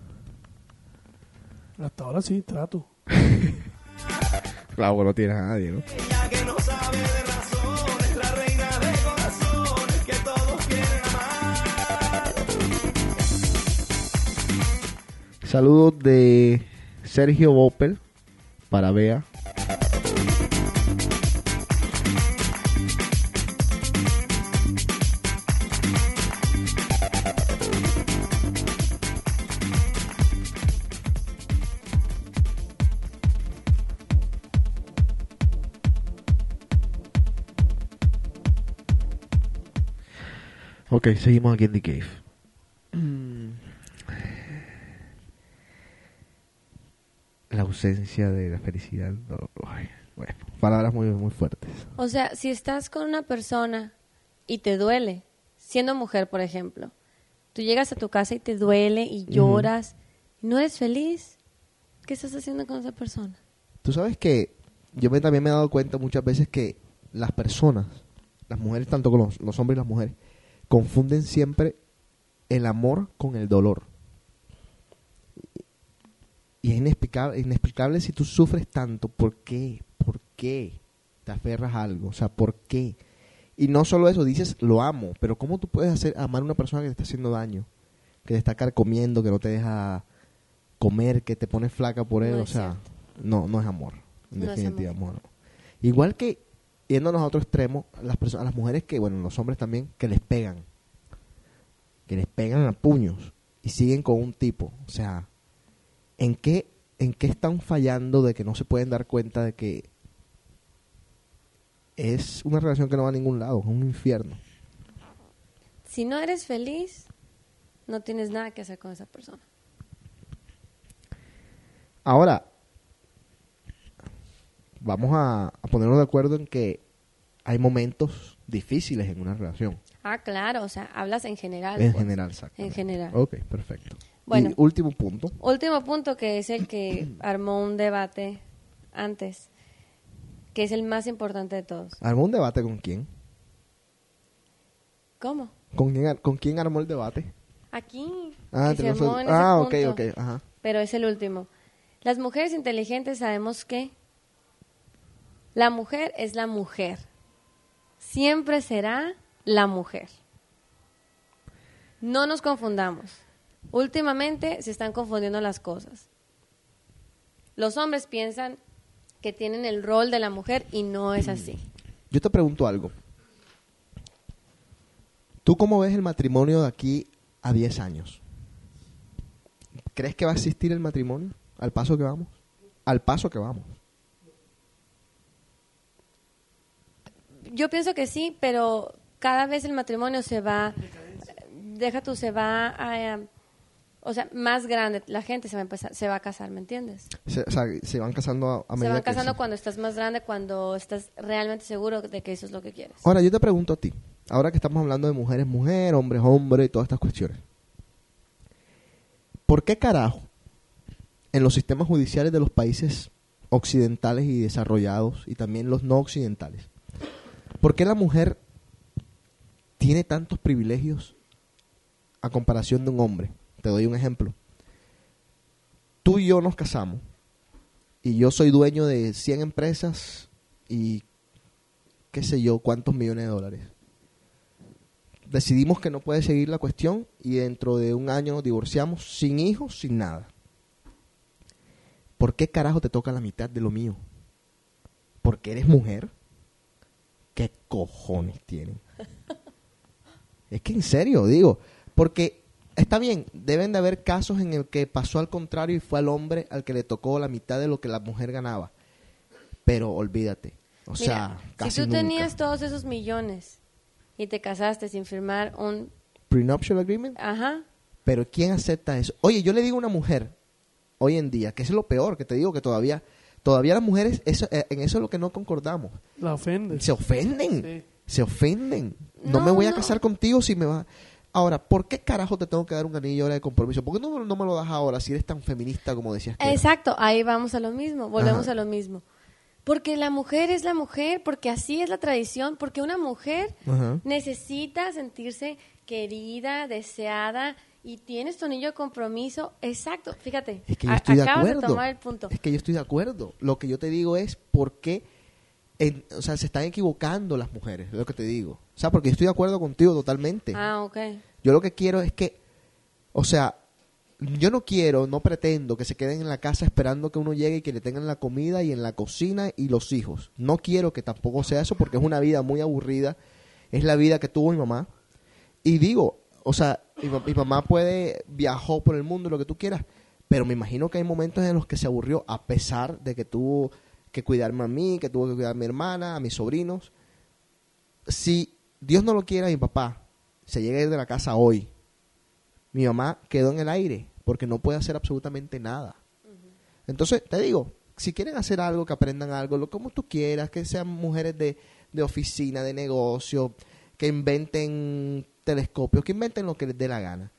Hasta ahora sí, trato. Claro, no tienes a nadie, ¿no? Saludos de Sergio Bopel para Bea. Ok, seguimos aquí en The Cave. Mm. La ausencia de la felicidad. no, bueno, palabras muy, muy fuertes. O sea, si estás con una persona y te duele, siendo mujer, por ejemplo, tú llegas a tu casa y te duele y lloras, y no eres feliz, ¿qué estás haciendo con esa persona? Tú sabes que yo me, también me he dado cuenta muchas veces que las personas, las mujeres, tanto con los, los hombres y las mujeres, confunden siempre el amor con el dolor. Y es inexplicable, inexplicable si tú sufres tanto, ¿por qué? ¿Por qué te aferras a algo? O sea, ¿por qué? Y no solo eso, dices, lo amo, pero ¿cómo tú puedes hacer amar a una persona que te está haciendo daño? Que te está carcomiendo, que no te deja comer, que te pone flaca por él, No o sea, no, no es amor, en No es definitiva, amor. amor. Igual que, yéndonos a otro extremo, las personas, las mujeres que, bueno, los hombres también, que les pegan, que les pegan a puños y siguen con un tipo, o sea, ¿en qué, en qué están fallando de que no se pueden dar cuenta de que es una relación que no va a ningún lado, es un infierno? Si no eres feliz, no tienes nada que hacer con esa persona. Ahora, vamos a, a ponernos de acuerdo en que hay momentos difíciles en una relación. Ah, claro, o sea, hablas en general. En pues. general, exacto. En general. Ok, perfecto. Bueno. Y último punto. Último punto que es el que armó un debate antes, que es el más importante de todos. ¿Armó un debate con quién? ¿Cómo? ¿Con quién, con quién armó el debate? Aquí. Ah, se armó ese Ah, ok, punto. ok, ajá. Pero es el último. Las mujeres inteligentes sabemos que la mujer es la mujer. Siempre será la mujer. No nos confundamos. Últimamente se están confundiendo las cosas. Los hombres piensan que tienen el rol de la mujer y no es así. Yo te pregunto algo. ¿Tú cómo ves el matrimonio de aquí a 10 años? ¿Crees que va a existir el matrimonio al paso que vamos? Al paso que vamos. Yo pienso que sí, pero cada vez el matrimonio se va, deja tú, se va a, o sea, más grande, la gente se va a empezar, se va a casar, ¿me entiendes? Se, o sea, se van casando a, a Se medida van que casando cuando estás más grande, cuando estás realmente seguro de que eso es lo que quieres. Ahora, yo te pregunto a ti, ahora que estamos hablando de mujeres, mujer, hombres, hombre y todas estas cuestiones. ¿Por qué carajo en los sistemas judiciales de los países occidentales y desarrollados y también los no occidentales. ¿Por qué la mujer tiene tantos privilegios a comparación de un hombre? Te doy un ejemplo. Tú y yo nos casamos y yo soy dueño de 100 empresas y qué sé yo, cuántos millones de dólares. Decidimos que no puede seguir la cuestión y dentro de un año nos divorciamos sin hijos, sin nada. ¿Por qué carajo te toca la mitad de lo mío? ¿Porque eres mujer? ¿Qué cojones tienen? Es que en serio, digo, porque está bien, deben de haber casos en el que pasó al contrario y fue al hombre al que le tocó la mitad de lo que la mujer ganaba. Pero olvídate, o sea, Mira, casi si tú nunca. tenías todos esos millones y te casaste sin firmar un... prenuptial agreement, Ajá. pero ¿quién acepta eso? Oye, yo le digo a una mujer hoy en día, que es lo peor, que te digo que todavía todavía las mujeres eso, eh, en eso es lo que no concordamos. La ofende. Se ofenden. Sí. Se ofenden. No, No, me voy a no. casar contigo si me va. Ahora, ¿por qué carajo te tengo que dar un anillo ahora de compromiso? ¿Por qué no, no me lo das ahora si eres tan feminista como decías que? Exacto, ahí vamos a lo mismo, volvemos Ajá. a lo mismo. Porque la mujer es la mujer, porque así es la tradición, porque una mujer Ajá. necesita sentirse querida, deseada y tienes tu anillo de compromiso. Exacto, fíjate, Es que yo a- estoy de acabas acuerdo. de tomar el punto. Es que yo estoy de acuerdo. Lo que yo te digo es por qué, en- o sea, se están equivocando las mujeres, es lo que te digo. O sea, porque yo estoy de acuerdo contigo totalmente. Ah, ok. Yo lo que quiero es que, o sea, yo no quiero, no pretendo que se queden en la casa esperando que uno llegue y que le tengan la comida y en la cocina y los hijos. No quiero que tampoco sea eso porque es una vida muy aburrida. Es la vida que tuvo mi mamá. Y digo, o sea, mi, ma- mi mamá puede viajó por el mundo, lo que tú quieras, pero me imagino que hay momentos en los que se aburrió a pesar de que tuvo que cuidarme a mí, que tuvo que cuidar a mi hermana, a mis sobrinos. Si Dios no lo quiera, mi papá se llega a ir de la casa hoy, mi mamá quedó en el aire porque no puede hacer absolutamente nada. Entonces, te digo, si quieren hacer algo, que aprendan algo, lo como tú quieras, que sean mujeres de, de oficina, de negocio, que inventen telescopios, que inventen lo que les dé la gana.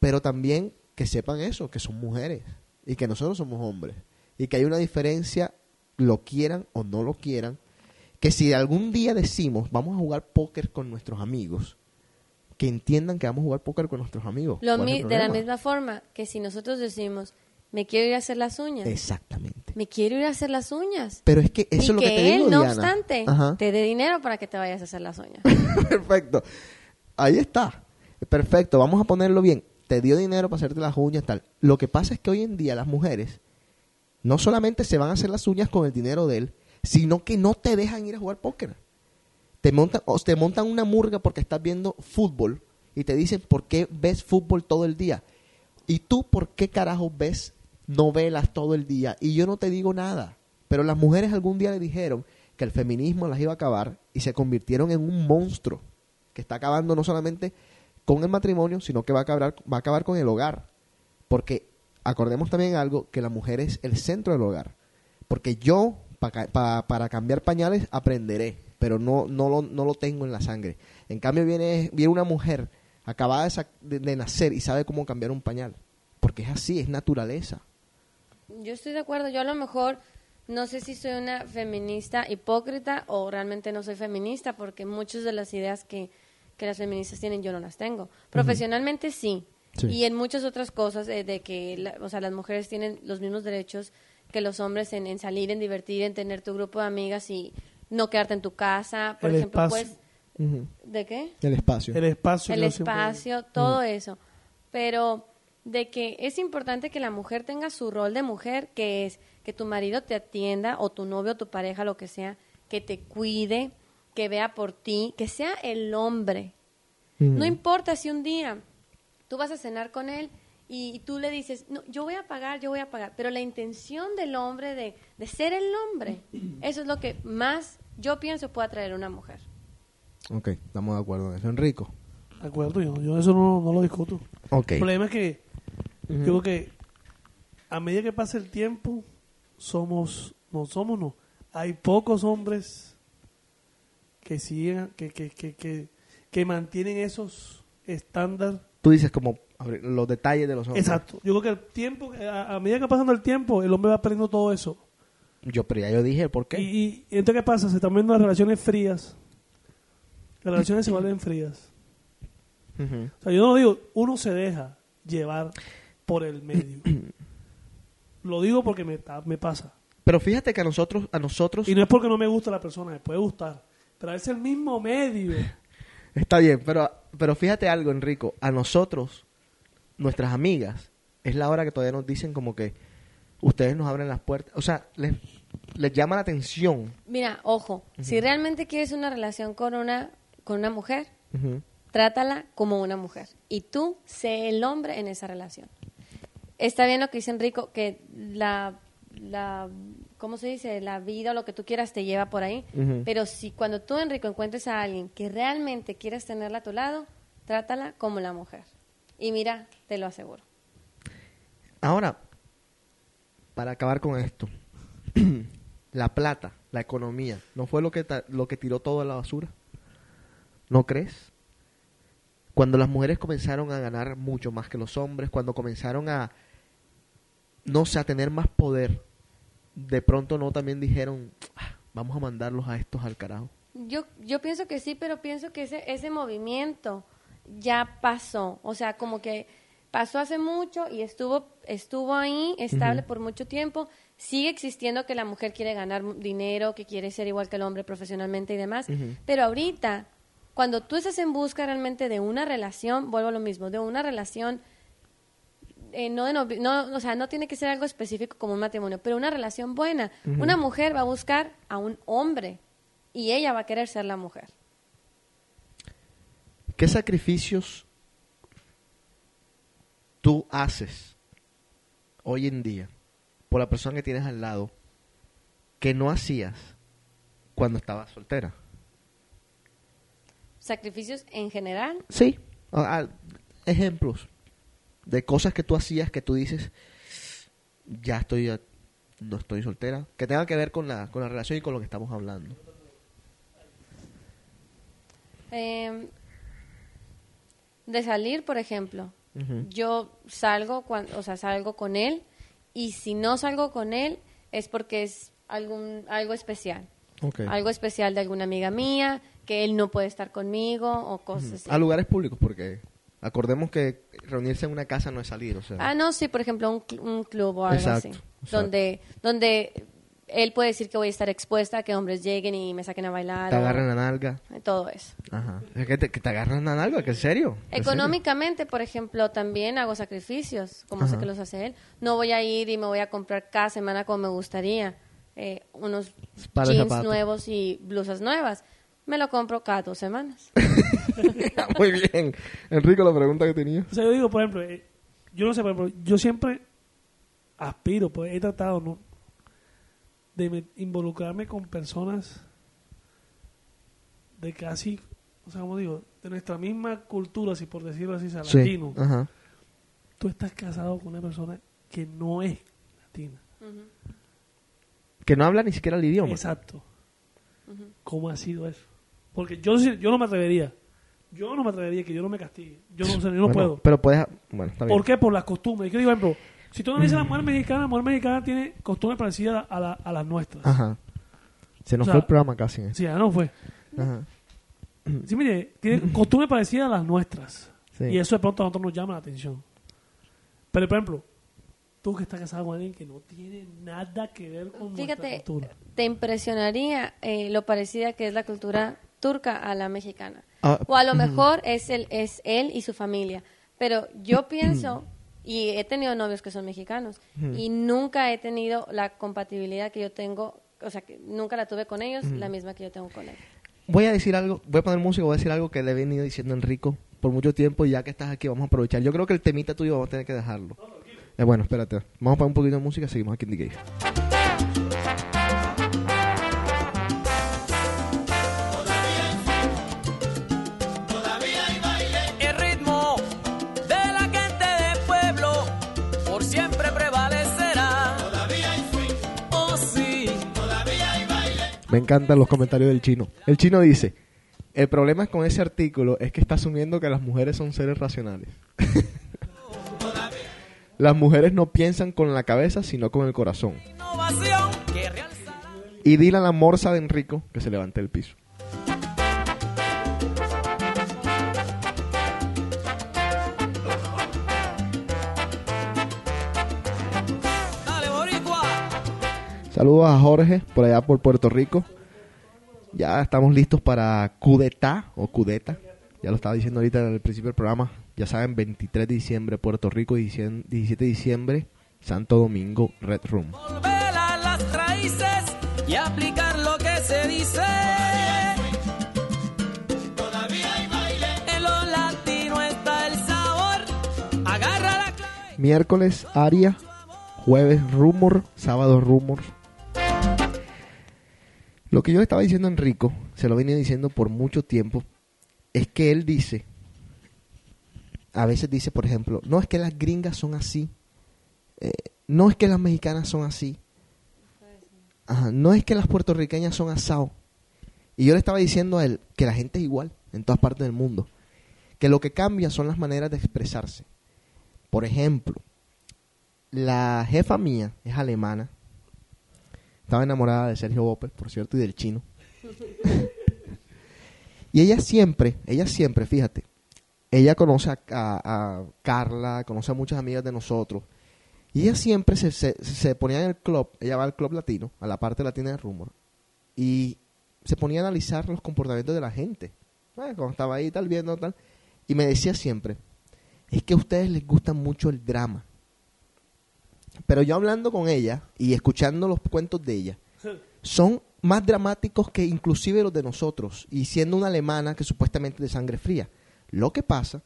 Pero también que sepan eso, que son mujeres y que nosotros somos hombres. Y que hay una diferencia, lo quieran o no lo quieran, que si algún día decimos vamos a jugar póker con nuestros amigos, que entiendan que vamos a jugar póker con nuestros amigos. Lo ¿Cuál es mi- el de la misma forma que si nosotros decimos, me quiero ir a hacer las uñas, Exactamente. me quiero ir a hacer las uñas. Pero es que eso y es lo que, que te él, digo, no Diana. obstante, Ajá. te dé dinero para que te vayas a hacer las uñas. Perfecto. Ahí está. Perfecto. Vamos a ponerlo bien. Te dio dinero para hacerte las uñas tal. Lo que pasa es que hoy en día las mujeres no solamente se van a hacer las uñas con el dinero de él, sino que no te dejan ir a jugar póker. Te montan, o te montan una murga porque estás viendo fútbol y te dicen por qué ves fútbol todo el día. ¿Y tú por qué carajo ves novelas todo el día? Y yo no te digo nada. Pero las mujeres algún día le dijeron que el feminismo las iba a acabar y se convirtieron en un monstruo que está acabando no solamente con el matrimonio, sino que va a acabar, va a acabar con el hogar. Porque acordemos también algo, que la mujer es el centro del hogar. Porque yo, pa para cambiar pañales, aprenderé, pero no, no, lo, no lo tengo en la sangre. En cambio, viene, viene una mujer acabada de- de nacer y sabe cómo cambiar un pañal. Porque es así, es naturaleza. Yo estoy de acuerdo. Yo a lo mejor no sé si soy una feminista hipócrita o realmente no soy feminista porque muchas de las ideas que, que las feministas tienen yo no las tengo. Profesionalmente sí. Sí. Y en muchas otras cosas eh, de que la- o sea, las mujeres tienen los mismos derechos que los hombres en, en salir, en divertir, en tener tu grupo de amigas y no quedarte en tu casa. Por El ejemplo, espacio. pues... ¿De qué? El espacio. El espacio. el siempre- espacio, todo eso. Pero de que es importante que la mujer tenga su rol de mujer, que es que tu marido te atienda, o tu novio, tu pareja, lo que sea, que te cuide, que vea por ti, que sea el hombre. Ujú. No importa si un día tú vas a cenar con él y, y tú le dices, no, yo voy a pagar, yo voy a pagar, pero la intención del hombre de, de ser el hombre, eso es lo que más yo pienso puede atraer a una mujer. Ok, estamos de acuerdo en eso. Enrico. De acuerdo, yo, yo eso no, no lo discuto. Ok. El problema es que yo creo que a medida que pasa el tiempo, somos, no somos, no. Hay pocos hombres que siguen, que, que, que, que, que mantienen esos estándares Tú dices como los detalles de los hombres. Exacto. Yo creo que el tiempo, a, a medida que pasando el tiempo, el hombre va aprendiendo todo eso. Yo, pero ya yo dije por qué. Y, y entonces, ¿qué pasa? Se están viendo las relaciones frías. Las relaciones se vuelven frías. O sea, yo no digo, uno se deja llevar por el medio. Lo digo porque me, me pasa. Pero fíjate que a nosotros, a nosotros, Y no es porque no me gusta la persona, me puede gustar. Es el mismo medio. está bien, pero, pero fíjate algo, Enrico, a nosotros, nuestras amigas, es la hora que todavía nos dicen como que ustedes nos abren las puertas, o sea, les, les llama la atención. Mira, ojo, si realmente quieres una relación con una, con una mujer, trátala como una mujer. Y tú, sé el hombre en esa relación. Está bien lo que dice Enrico, que la, la ¿cómo se dice? La vida o lo que tú quieras te lleva por ahí. Pero si cuando tú, Enrico, encuentres a alguien que realmente quieres tenerla a tu lado, trátala como la mujer. Y mira, te lo aseguro. Ahora, para acabar con esto, la plata, la economía, ¿no fue lo que, lo que tiró todo a la basura? ¿No crees? Cuando las mujeres comenzaron a ganar mucho más que los hombres, cuando comenzaron a, no sé, a tener más poder, de pronto no también dijeron, "Ah, vamos a mandarlos a estos al carajo. Yo, yo pienso que sí, pero pienso que ese, ese movimiento ya pasó. O sea, como que pasó hace mucho y estuvo, estuvo ahí estable por mucho tiempo. Sigue existiendo que la mujer quiere ganar dinero, que quiere ser igual que el hombre profesionalmente y demás. Pero ahorita, cuando tú estás en busca realmente de una relación, vuelvo a lo mismo, de una relación eh, no, de novi- no, o sea, no tiene que ser algo específico como un matrimonio, pero una relación buena. Una mujer va a buscar a un hombre y ella va a querer ser la mujer. ¿Qué sacrificios tú haces hoy en día por la persona que tienes al lado que no hacías cuando estabas soltera? Sacrificios en general. Sí. Ah, ejemplos de cosas que tú hacías que tú dices, ya estoy, no estoy soltera, que tenga que ver con la, con la relación y con lo que estamos hablando. eh, de salir, por ejemplo. Yo salgo, cuando, o sea, salgo con él y si no salgo con él es porque es algún, algo especial. Algo especial de alguna amiga mía, que él no puede estar conmigo o cosas así. A lugares públicos, porque acordemos que reunirse en una casa no es salir, o sea. Ah, no, sí, por ejemplo, un, cl- un club o algo Exacto, así. exacto. Donde, donde él puede decir que voy a estar expuesta a que hombres lleguen y me saquen a bailar. te agarran la nalga. Todo eso. Ajá. Es que te, que te agarran la nalga, que en serio. ¿En serio? Económicamente, por ejemplo, también hago sacrificios, como sé que los hace él. No voy a ir y me voy a comprar cada semana como me gustaría. eh, unos jeans nuevos y blusas nuevas. Me lo compro cada dos semanas. Muy bien. Enrico, la pregunta que tenía. O sea, yo digo, por ejemplo, eh, yo no sé, por ejemplo, yo siempre aspiro, pues he tratado, ¿no? De me- involucrarme con personas de casi, o sea, como digo, de nuestra misma cultura, si por decirlo así, o sea, Sí. latino. Ajá. Tú estás casado con una persona que no es latina. Que no habla ni siquiera el idioma. Exacto. ¿Cómo ha sido eso? Porque yo, yo no me atrevería. Yo no me atrevería que yo no me castigue. Yo no, sé, yo no Bueno, puedo. Pero puedes. Bueno, está bien. ¿Por qué? Por las costumbres. Yo digo, por ejemplo, si tú analizas la mujer mexicana, la mujer mexicana tiene costumbres parecidas a, la- a las nuestras. Ajá. Se nos O sea, fue el programa casi. ¿eh? Sí, ya no fue. Ajá. Sí, mire, tiene costumbres parecidas a las nuestras. Sí. Y eso de pronto a nosotros nos llama la atención. Pero, por ejemplo, tú que estás casado con alguien que no tiene nada que ver con nuestra Fíjate, cultura. te impresionaría eh, lo parecida que es la cultura turca a la mexicana. Ah, o a lo mejor es, el, es él y su familia. Pero yo pienso, y he tenido novios que son mexicanos, y nunca he tenido la compatibilidad que yo tengo, o sea, que nunca la tuve con ellos, la misma que yo tengo con él. Voy a decir algo, voy a poner música, voy a decir algo que le he venido diciendo a Enrico por mucho tiempo y ya que estás aquí vamos a aprovechar. Yo creo que el temita tuyo vamos a tener que dejarlo. Eh, bueno, espérate. Vamos a poner un poquito de música, seguimos aquí en The Cave. Me encantan los comentarios del chino. El chino dice, el problema con ese artículo es que está asumiendo que las mujeres son seres racionales. Las mujeres no piensan con la cabeza, sino con el corazón. Y dile a la morsa de Enrico que se levante del piso. Saludos a Jorge por allá por Puerto Rico. Ya estamos listos para Cudetá o Cudeta. Ya lo estaba diciendo ahorita en el principio del programa. Ya saben, 23 de diciembre Puerto Rico, 17 de diciembre Santo Domingo Red Room. Volver a las raíces y aplicar lo que se dice. Miércoles Aria, jueves Rumor, sábado Rumor. Lo que yo le estaba diciendo a Enrico, se lo venía diciendo por mucho tiempo, es que él dice, a veces dice, por ejemplo, no es que las gringas son así, eh, no es que las mexicanas son así, no es que las puertorriqueñas son asado. Y yo le estaba diciendo a él que la gente es igual en todas partes del mundo, que lo que cambia son las maneras de expresarse. Por ejemplo, la jefa mía es alemana. Estaba enamorada de Sergio Bópez, por cierto, y del chino. y ella siempre, ella siempre, fíjate, ella conoce a, a- Carla, conoce a muchas amigas de nosotros. Y ella siempre se, se, se ponía en el club, ella va al club latino, a la parte latina de Rumor, y se ponía a analizar los comportamientos de la gente. Ah, Cuando estaba ahí, tal, viendo, tal. Y me decía siempre, es que a ustedes les gusta mucho el drama. Pero yo hablando con ella y escuchando los cuentos de ella, son más dramáticos que inclusive los de nosotros. Y siendo una alemana que supuestamente es de sangre fría. Lo que pasa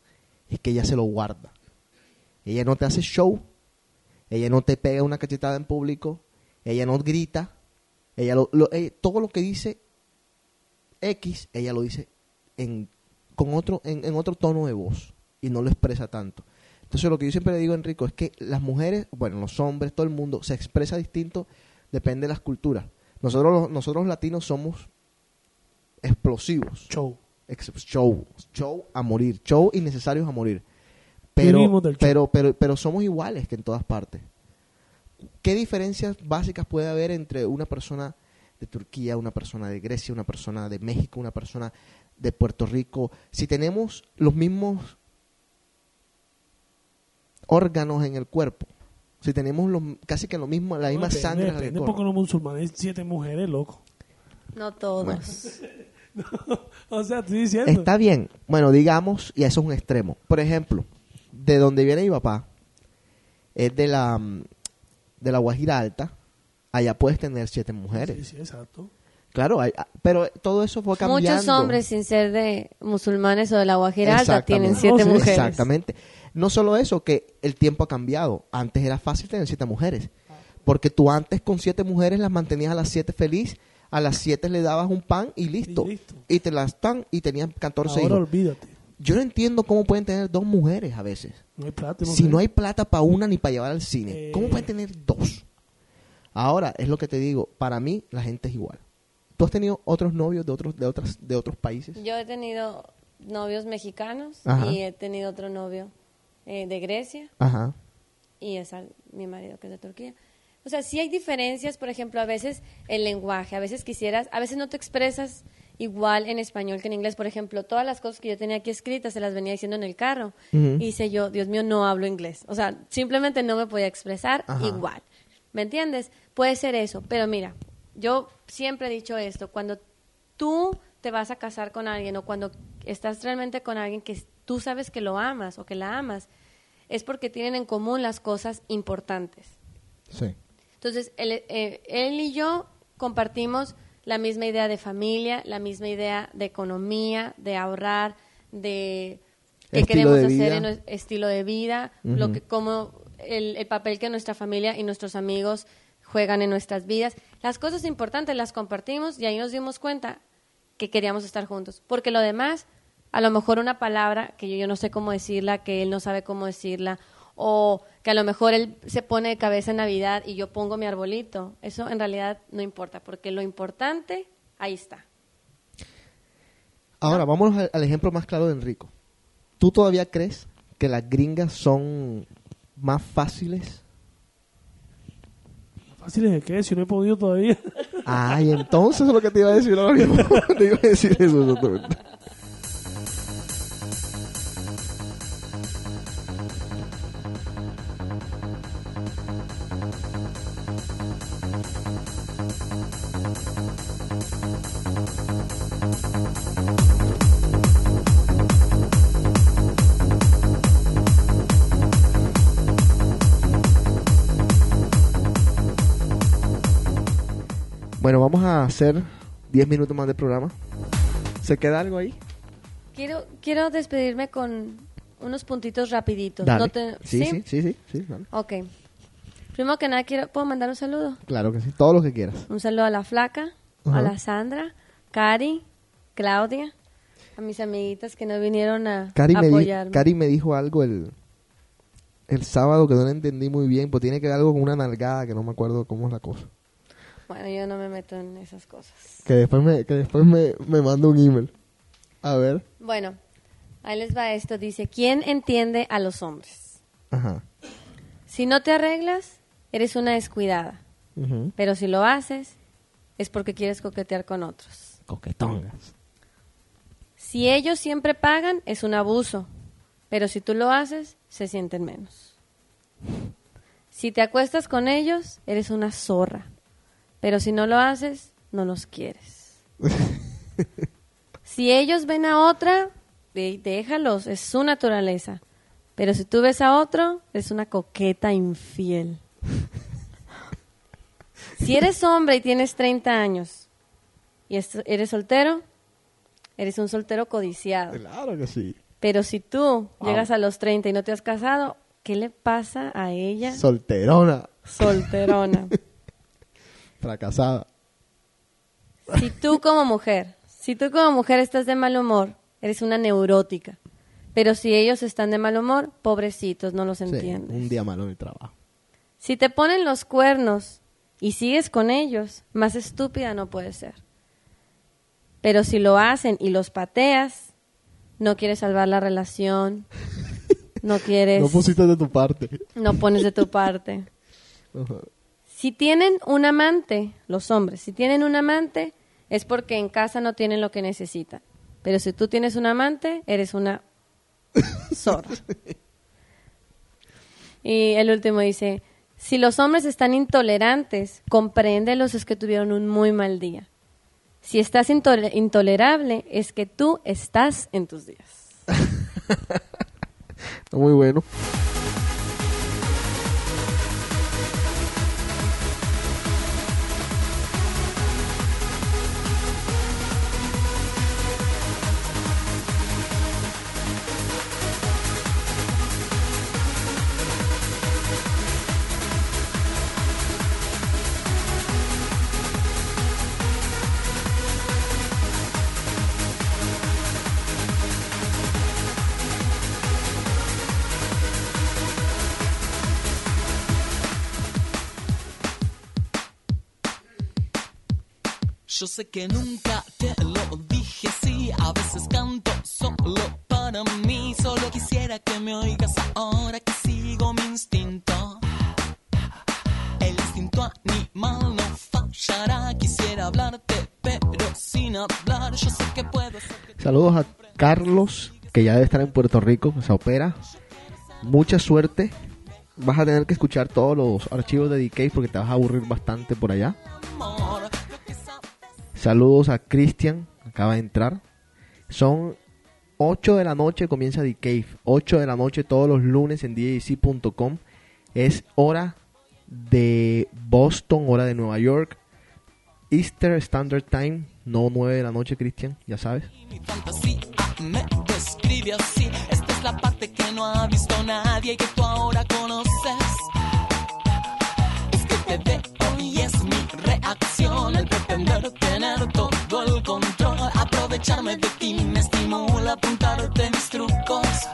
es que ella se lo guarda. Ella no te hace show. Ella no te pega una cachetada en público. Ella no grita. Ella lo- lo- eh, todo lo que dice X, ella lo dice en, con otro, en otro tono de voz. Y no lo expresa tanto. Entonces lo que yo siempre le digo a Enrico es que las mujeres, bueno, los hombres, todo el mundo, se expresa distinto, depende de las culturas. Nosotros los, nosotros los latinos somos explosivos. Show. Ex- show, show a morir, show innecesarios a morir. Pero, pero, pero, pero somos iguales que en todas partes. ¿Qué diferencias básicas puede haber entre una persona de Turquía, una persona de Grecia, una persona de México, una persona de Puerto Rico? Si tenemos los mismos órganos en el cuerpo, si tenemos los, casi que lo mismo, la misma Depende, sangre Depende porque los musulmanes siete mujeres, loco. No todos. o sea, estoy diciendo. Está bien. Bueno, digamos, y eso es un extremo. Por ejemplo, de donde viene mi papá, es de la, mm, de la Guajira Alta. Allá puedes tener siete mujeres. Sí, sí, exacto. Claro, hay- ah, pero todo eso fue cambiando. Muchos hombres sin ser de musulmanes o de la Guajira Alta tienen siete Oh, sí. mujeres. Exactamente. No solo eso, que el tiempo ha cambiado. Antes era fácil tener siete mujeres. Porque tú antes con siete mujeres las mantenías a las siete feliz, a las siete le dabas un pan y listo. Y listo. Y te las están y tenían 14 Ahora hijos. olvídate. Yo no entiendo cómo pueden tener dos mujeres a veces. No hay plata. si sé. no hay plata para una ni para llevar al cine, Eh. ¿cómo pueden tener dos? Ahora, es lo que te digo, para mí la gente es igual. ¿Tú has tenido otros novios de otros de otras de otros países? Yo he tenido novios mexicanos Ajá. y he tenido otro novio eh, de Grecia Ajá. y es al- mi marido que es de Turquía. O sea, sí hay diferencias, por ejemplo, a veces el lenguaje, a veces quisieras, a veces no te expresas igual en español que en inglés. Por ejemplo, todas las cosas que yo tenía aquí escritas se las venía diciendo en el carro. Y dice yo, Dios mío, no hablo inglés. O sea, simplemente no me podía expresar Ajá. igual. ¿Me entiendes? Puede ser eso, pero mira, yo siempre he dicho esto, cuando tú te vas a casar con alguien o cuando estás realmente con alguien que tú sabes que lo amas o que la amas, es porque tienen en común las cosas importantes. Sí. Entonces, él, eh, él y yo compartimos la misma idea de familia, la misma idea de economía, de ahorrar, de qué Estilo queremos hacer en nuestro estilo de vida, lo que como el, el papel que nuestra familia y nuestros amigos juegan en nuestras vidas. Las cosas importantes las compartimos y ahí nos dimos cuenta que queríamos estar juntos, porque lo demás, a lo mejor una palabra que yo, yo no sé cómo decirla, que él no sabe cómo decirla, o que a lo mejor él se pone de cabeza en Navidad y yo pongo mi arbolito, eso en realidad no importa, porque lo importante ahí está. Ahora, vamos al, al ejemplo más claro de Enrico. ¿Tú todavía crees que las gringas son más fáciles. ¿Fáciles de qué? Si no he podido todavía. Ay, entonces es lo que te iba a decir ahora mismo. te iba a decir eso exactamente. Vamos a hacer 10 minutos más de programa. ¿Se queda algo ahí? Quiero, quiero despedirme con unos puntitos rapiditos. Dale. No te- sí, sí, sí, sí, sí, dale. Ok. Primero que nada, quiero, ¿puedo mandar un saludo? Claro que sí, todo lo que quieras. Un saludo a la Flaca, a la Sandra, Cari, Claudia, a mis amiguitas que no vinieron a Cari me, apoyarme. Cari me dijo algo el, el sábado que no lo entendí muy bien, pues tiene que ver algo con una nalgada que no me acuerdo cómo es la cosa. Bueno, yo no me meto en esas cosas. Que después me, que después me, me manda un email. A ver. Bueno, ahí les va esto. Dice, ¿quién entiende a los hombres? Ajá. Si no te arreglas, eres una descuidada. Pero si lo haces, es porque quieres coquetear con otros. Coquetongas. Si ellos siempre pagan, es un abuso. Pero si tú lo haces, se sienten menos. Si te acuestas con ellos, eres una zorra. Pero si no lo haces, no los quieres. si ellos ven a otra, déjalos, es su naturaleza. Pero si tú ves a otro, es una coqueta infiel. Si eres hombre y tienes 30 años y eres soltero, eres un soltero codiciado. Claro que sí. Pero si tú llegas a los 30 y no te has casado, ¿qué le pasa a ella? Solterona. Solterona. Fracasada. Si tú como mujer, si tú como mujer estás de mal humor, eres una neurótica. Pero si ellos están de mal humor, pobrecitos, no los Sí, entiendes. un día malo en el trabajo. Si te ponen los cuernos y sigues con ellos, más estúpida no puedes ser. Pero si lo hacen y los pateas, no quieres salvar la relación, no quieres, No pusiste de tu parte. no pones de tu parte. Ajá. Si tienen un amante, los hombres, si tienen un amante, es porque en casa no tienen lo que necesitan. Pero si tú tienes un amante, eres una zorra. Y el último dice, si los hombres están intolerantes, compréndelos es que tuvieron un muy mal día. Si estás intole- intolerable, es que tú estás en tus días. Está muy bueno. Yo sé que nunca te lo dije así, a veces canto solo para mí, solo quisiera que me oigas ahora que sigo mi instinto. El instinto animal no fallará, quisiera hablarte, pero sin hablar, yo sé que puedo Saludos a Carlos, que ya debe estar en Puerto Rico, se opera. Mucha suerte. Vas a tener que escuchar todos los archivos de DK porque te vas a aburrir bastante por allá. Saludos a Cristian, acaba de entrar. Son 8 de la noche, comienza The Cave. 8 de la noche todos los lunes en DJC.com. Es hora de Boston, hora de Nueva York. Easter Standard Time, no 9 de la noche, Cristian, ya sabes. mi me describe así. Esta es la parte que no ha visto nadie y que tú ahora conoces. Es que te veo y es mi reacción. El pretender tener todo el control. Aprovecharme de ti me estimula apuntarte mis trucos.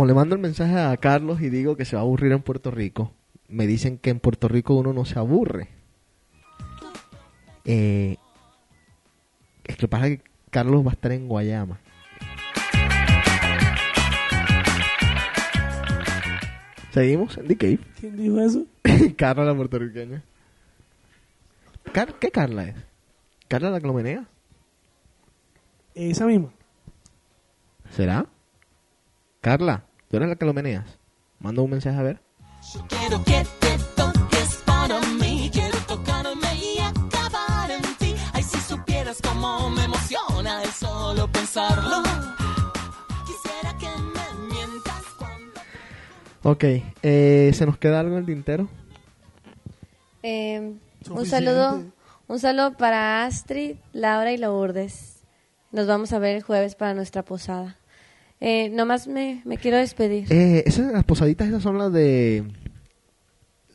Como le mando el mensaje a Carlos y digo que se va a aburrir en Puerto Rico, me dicen que en Puerto Rico uno no se aburre. Eh, es que pasa que Carlos va a estar en Guayama. Seguimos en The Cave. ¿Quién dijo eso? Carla la puertorriqueña. Car- ¿Qué Carla es? ¿Carla la clomenea? Esa misma. ¿Será? Carla, ¿tú eres la que lo meneas? Manda un mensaje a ver. Me emociona el solo pensarlo. Quisiera que me mientas cuando... Ok, eh, ¿se nos queda algo en el tintero? Eh, un saludo, un saludo para Astrid, Laura y Lourdes. Nos vamos a ver el jueves para nuestra posada. Eh, nomás me, me quiero despedir. Eh, esas, las posaditas esas son las de...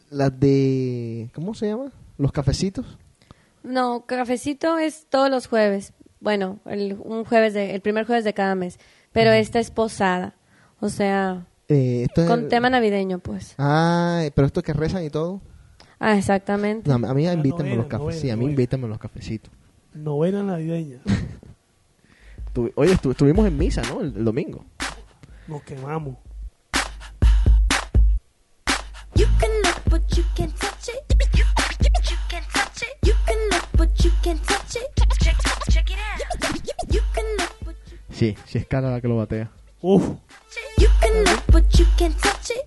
Las de... ¿Cómo se llama? Los cafecitos. No, cafecito es todos los jueves. Bueno, el, un jueves de, el primer jueves de cada mes. Pero esta es posada. O sea, Eh, esto es con el- tema navideño, pues. Ah, pero esto que rezan y todo. Ah, exactamente. No, a mí invítenme novena, los cafés. novena, Sí, a mí novena. invítenme los cafecitos. Novena navideña. Tu- Oye, estu- estuvimos en misa, ¿no? El, el domingo. Nos quemamos. You can look, but you can't touch it. You, you, you can't touch it. You can look, but you can't touch it. Check, check it out. You can look, but you, Sí, sí es Carla la que lo batea. Uf. you can look, but you can't touch it.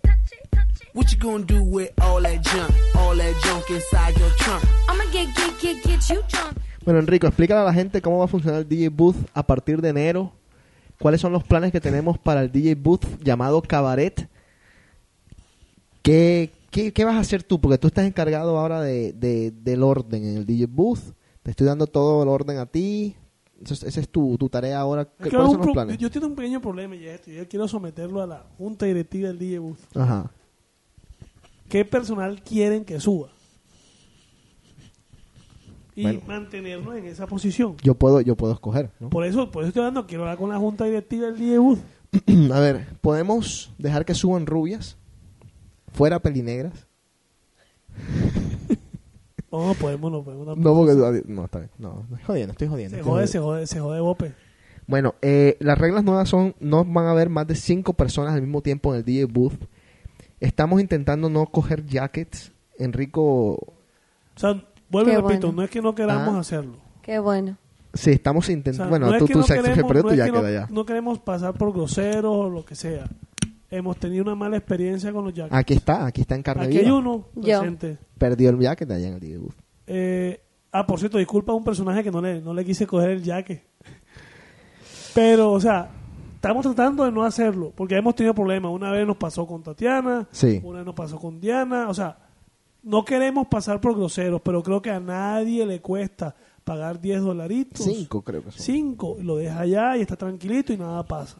What you gonna do with all that junk? All that junk inside your trunk? I'ma get, get, get, get you drunk. Bueno, Enrico, explícale a la gente cómo va a funcionar el DJ Booth a partir de enero. ¿Cuáles son los planes que tenemos para el DJ Booth llamado Cabaret? ¿Qué, qué, qué vas a hacer tú? Porque tú estás encargado ahora de, de- del orden en el DJ Booth. Te estoy dando todo el orden a ti. Esa es tu, tu tarea ahora. Es ¿Qué- que ¿Cuáles son los planes? Yo tengo un pequeño problema y esto. Yo quiero someterlo a la junta directiva del DJ Booth. Ajá. ¿Qué personal quieren que suba? Y Bueno. mantenernos en esa posición. Yo puedo, yo puedo escoger, ¿no? Por eso, por eso estoy hablando, quiero hablar con la junta directiva del DJ Booth. a ver, ¿podemos dejar que suban rubias? Fuera pelinegras. No, podemos, no podemos. No, porque... No, está bien. No, no, estoy jodiendo, estoy jodiendo. Se estoy jode, jodiendo. se jode, se jode Bope. Bueno, eh, las reglas nuevas son, no van a haber más de cinco personas al mismo tiempo en el DJ booth. Estamos intentando no coger jackets. Enrico, O sea, vuelvo y repito, bueno. no es que no queramos Ah. hacerlo. Qué bueno. sí, estamos O sea, intentando... bueno, no tú, tú no queremos- perdió no jacket queremos pasar por groseros o lo que sea. Hemos tenido una mala experiencia con los jackets. Aquí está, aquí está en carne Aquí hay uno Yo. presente. Perdió el jacket allá en el booth. Eh, ah, por cierto, disculpa a un personaje que no le, no le quise coger el jaque. Pero, o sea, estamos tratando de no hacerlo, porque hemos tenido problemas. Una vez nos pasó con Tatiana, Sí. una vez nos pasó con Diana. O sea, no queremos pasar por groseros, pero creo que a nadie le cuesta pagar 10 dolaritos. Cinco creo que son. 5, lo deja allá y está tranquilito y nada pasa.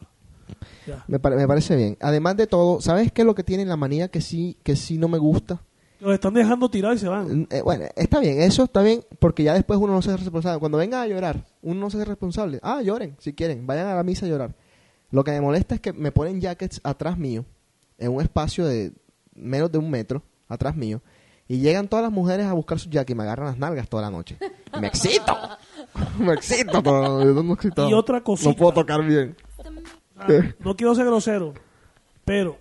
Ya. Me, pare- me parece bien. Además de todo, ¿sabes qué es lo que tiene la manía que sí, que sí no me gusta? Los están dejando tirados y se van. Eh, bueno, está bien, eso está bien, porque ya después uno no se hace responsable. Cuando venga a llorar, uno no se hace responsable. Ah, lloren, si quieren, vayan a la misa a llorar. Lo que me molesta es que me ponen jackets atrás mío, en un espacio de menos de un metro, atrás mío, y llegan todas las mujeres a buscar su jacket y me agarran las nalgas toda la noche. ¡Me excito! ¡Me excito! todo- yo no excito. Y otra cosita. No puedo tocar bien. Ah, no quiero ser grosero, pero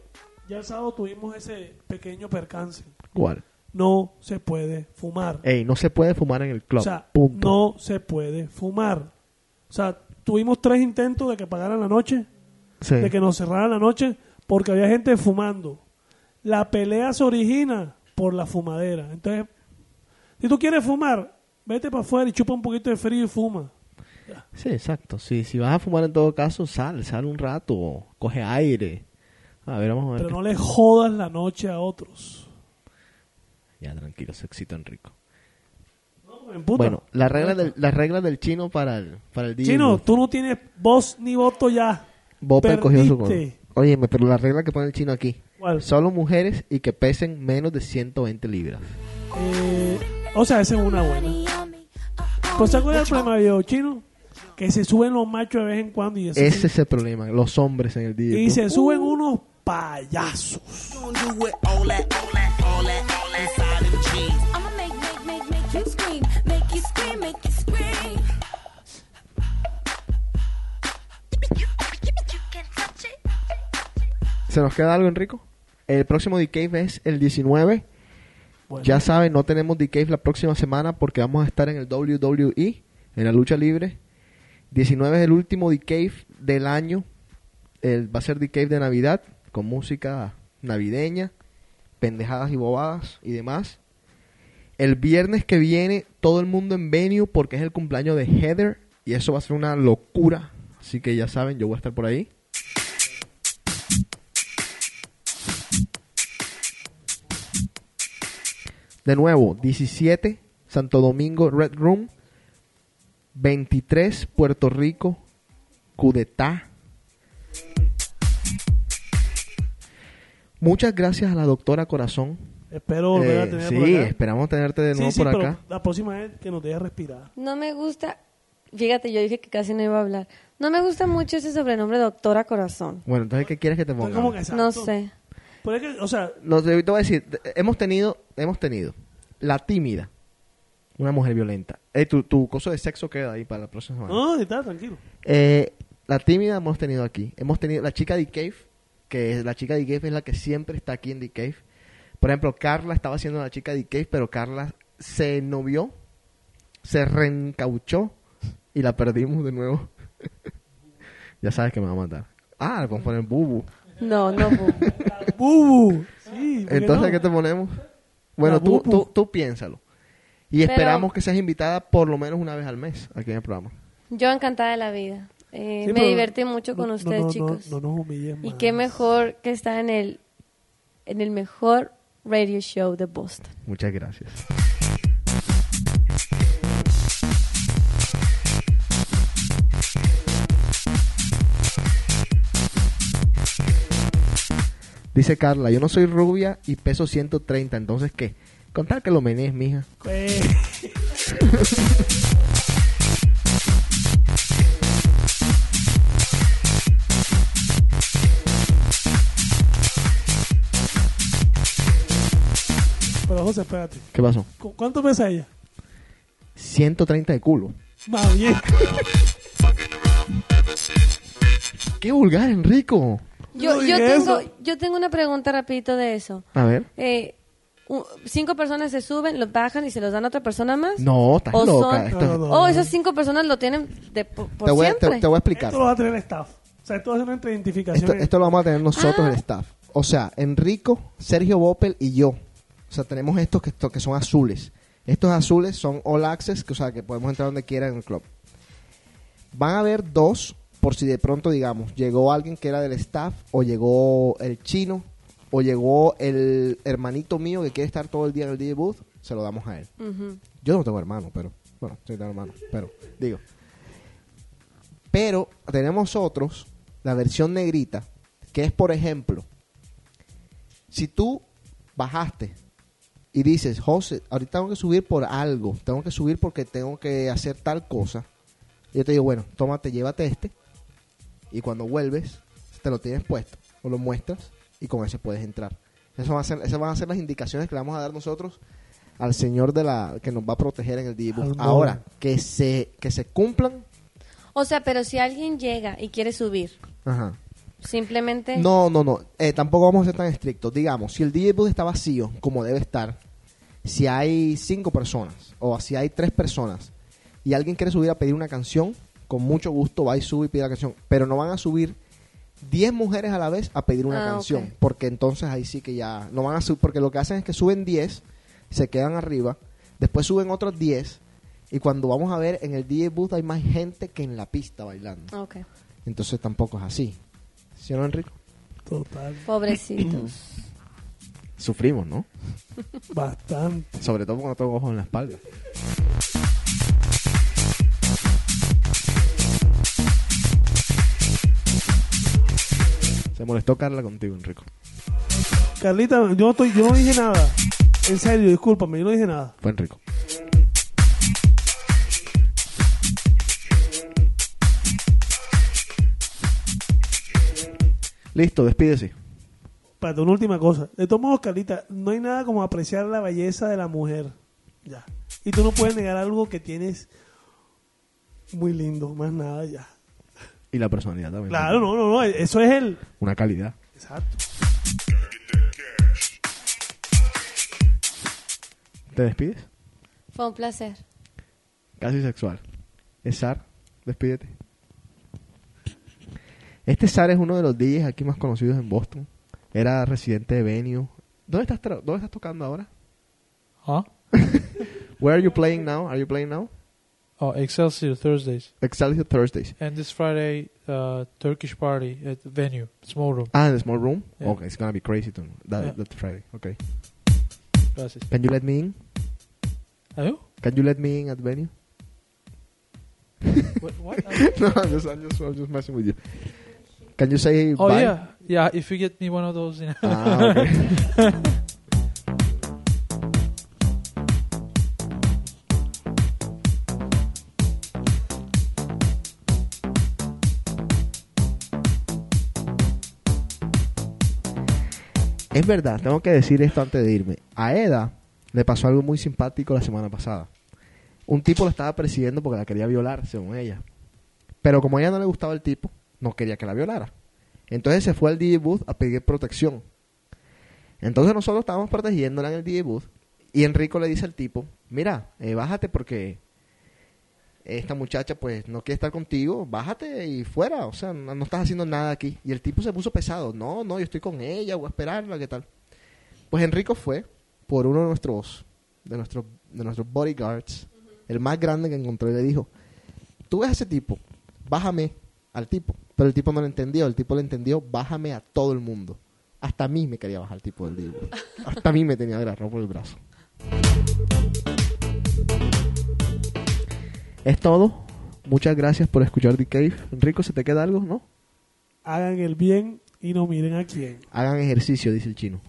ya el sábado tuvimos ese pequeño percance. ¿Cuál? No se puede fumar. Ey, no se puede fumar en el club. O sea, Punto. no se puede fumar. O sea, tuvimos tres intentos de que pagaran la noche, Sí. de que nos cerraran la noche, porque había gente fumando. La pelea se origina por la fumadera. Entonces, si tú quieres fumar, vete para afuera y chupa un poquito de frío y fuma. Sí, exacto. Sí, si vas a fumar en todo caso, sal, sal un rato, coge aire. A ver, vamos a ver. Pero no le jodas la noche a otros. Ya, tranquilo, sexito Enrico. No. Bueno, las reglas del, las reglas del chino para el, para el día. Chino, tú no tienes voz ni voto ya. Bope cogió su. Óyeme, pero la regla que pone el chino aquí. ¿Cuál? Solo mujeres y que pesen menos de 120 libras. Eh, o sea, esa es una buena. Pues ¿se acuerdan del problema yo, chino? Que se suben los machos de vez en cuando y eso Ese es el problema, los hombres en el DJ. Y se suben unos payasos. ¿Se nos queda algo, Enrico? El próximo D-Cave es el 19. Bueno, Ya saben, no tenemos D-Cave la próxima semana porque vamos a estar en el WWE, en la lucha libre. 19 es el último D-Cave del año. El, va a ser D-Cave de Navidad, con música navideña, pendejadas y bobadas y demás. El viernes que viene, todo el mundo en venue porque es el cumpleaños de Heather y eso va a ser una locura. Así que ya saben, yo voy a estar por ahí. De nuevo, 17, Santo Domingo, Red Room. 23, Puerto Rico, Cudetá. Muchas gracias a la doctora Corazón. espero volver a Eh, tener sí, por acá. esperamos tenerte de nuevo sí, por pero acá. la próxima vez que nos deje respirar. No me gusta. Fíjate, yo dije que casi no iba a hablar. No me gusta mucho ese sobrenombre Doctora Corazón. Bueno, entonces, ¿qué quieres que te ponga? No sé. Pero es que, o sea, No, te voy a decir, hemos tenido, hemos tenido la tímida, una mujer violenta. Eh, tu, tu cosa de sexo queda ahí para la próxima semana. no, está tranquilo. Eh, la tímida hemos tenido aquí. Hemos tenido la chica de Cave, que es, la chica de Cave es la que siempre está aquí en The Cave. Por ejemplo, Carla estaba siendo la chica de Cave, pero Carla se novió, se reencauchó y la perdimos de nuevo. ya sabes que me va a matar. Ah, le podemos poner bubu. No, no. bu. Bubu. Sí, ¿por qué Entonces, no? ¿qué te ponemos? Bueno, tú, tú, tú piénsalo. Y Pero- esperamos que seas invitada por lo menos una vez al mes aquí en el programa. Yo encantada de la vida. Eh, Sí, me divertí mucho con no- ustedes, no- no- chicos. No, nos humillen y qué mejor que estar en el, en el mejor radio show de Boston. Muchas gracias. Dice Carla, yo no soy rubia y peso 130, entonces ¿qué? Contar que lo menees, mija. Pero José, espérate. ¿Qué pasó? ¿Cu- ¿Cuánto pesa ella? 130 de culo. Más bien. ¡Qué vulgar, Enrico! Yo, No yo, tengo, eso. yo tengo una pregunta rapidito de eso. A ver. Eh, cinco personas se suben, los bajan y se los dan a otra persona más. No, estás ¿O loca. son- Esto- No, no, no. Oh, esas cinco personas lo tienen de, por, por te, voy siempre. te- te voy a explicar. Esto lo va a tener el staff. O sea, esto va a ser una identificación. Esto, esto lo vamos a tener nosotros, Ah. el staff. O sea, Enrico, Sergio Boppel y yo. O sea, tenemos estos que, estos que son azules. Estos azules son all access, que, o sea, que podemos entrar donde quiera en el club. Van a haber dos, por si de pronto, digamos, llegó alguien que era del staff, o llegó el chino, o llegó el hermanito mío que quiere estar todo el día en el DJ booth, se lo damos a él. Yo no tengo hermano, pero. Bueno, sí tengo hermano, pero. Digo. Pero tenemos otros, la versión negrita, que es, por ejemplo, si tú bajaste y dices, José, ahorita tengo que subir por algo, tengo que subir porque tengo que hacer tal cosa, yo te digo, bueno, tómate, llévate este, y cuando vuelves, te lo tienes puesto, o lo muestras, y con ese puedes entrar. Eso van a ser, esas van a ser las indicaciones que le vamos a dar nosotros al señor de la que nos va a proteger en el DJ booth. Al mono. Ahora, que se, que se cumplan, O sea, pero si alguien llega y quiere subir, ajá. simplemente... No, no, no. Eh, tampoco vamos a ser tan estrictos. Digamos, si el DJ booth está vacío, como debe estar, si hay cinco personas o si hay tres personas y alguien quiere subir a pedir una canción, con mucho gusto va y sube y pide la canción. Pero no van a subir 10 mujeres a la vez a pedir una Ah, canción, porque entonces ahí sí que ya no van a subir, porque lo que hacen es que suben 10, se quedan arriba, después suben otros 10 y cuando vamos a ver en el DJ booth hay más gente que en la pista bailando. Ok, Entonces tampoco es así. ¿Sí o no, Enrico? Total. pobrecitos. Sufrimos, ¿no? Bastante. Sobre todo cuando tengo ojos en la espalda. Se molestó Carla contigo, Enrico. Carlita, yo, estoy, yo no dije nada. En serio, discúlpame, yo no dije nada. Fue Enrico. Listo, despídese. Para una última cosa. De todos modos, Carlita, no hay nada como apreciar la belleza de la mujer. Ya. Y tú no puedes negar algo que tienes muy lindo, más nada ya. Y la personalidad también. Claro, no, no, no. Eso es el. Una calidad. Exacto. ¿Te despides? Fue un placer. Casi sexual. ¿Es Sar? Despídete. Este Sar es uno de los DJs aquí más conocidos en Boston. Era residente de Venue. ¿Dónde estás, tra- ¿Dónde estás tocando ahora? Huh? Where are you playing now? Are you playing now? Oh, Excelsior Thursdays. Excelsior Thursdays. And this Friday, uh, Turkish party at the venue, small room. Ah, the small room? Yeah. Okay, it's gonna be crazy to that, Yeah. that Friday. Okay. Gracias. Can you let me in? Ayo? Can you let me in at the venue? What? what? no, I'm just, I'm just, I'm just messing with you. Can you say oh bye? yeah, yeah. If you get me one of those, you know. Ah, okay. Es verdad, tengo que decir esto antes de irme. A Eda le pasó algo muy simpático la semana pasada. Un tipo la estaba persiguiendo porque la quería violar, según ella. Pero como a ella no le gustaba el tipo, no quería que la violara. Entonces se fue al DJ booth a pedir protección. Entonces nosotros estábamos protegiéndola en el DJ booth y Enrico le dice al tipo, mira, eh, bájate porque esta muchacha pues no quiere estar contigo, bájate y fuera, o sea, no, no estás haciendo nada aquí. Y el tipo se puso pesado, no, no, yo estoy con ella, voy a esperarla, ¿qué tal? Pues Enrico fue por uno de nuestros, de nuestros, de nuestros bodyguards, el más grande que encontró y le dijo, tú ves a ese tipo, bájame al tipo. Pero el tipo no lo entendió, el tipo le entendió, bájame a todo el mundo. Hasta a mí me quería bajar el tipo del booth. Hasta a mí me tenía agarrado por el brazo. Es todo. Muchas gracias por escuchar The Cave. Enrico, ¿se te queda algo? ¿No? Hagan el bien y no miren a quién. Hagan ejercicio, dice el chino.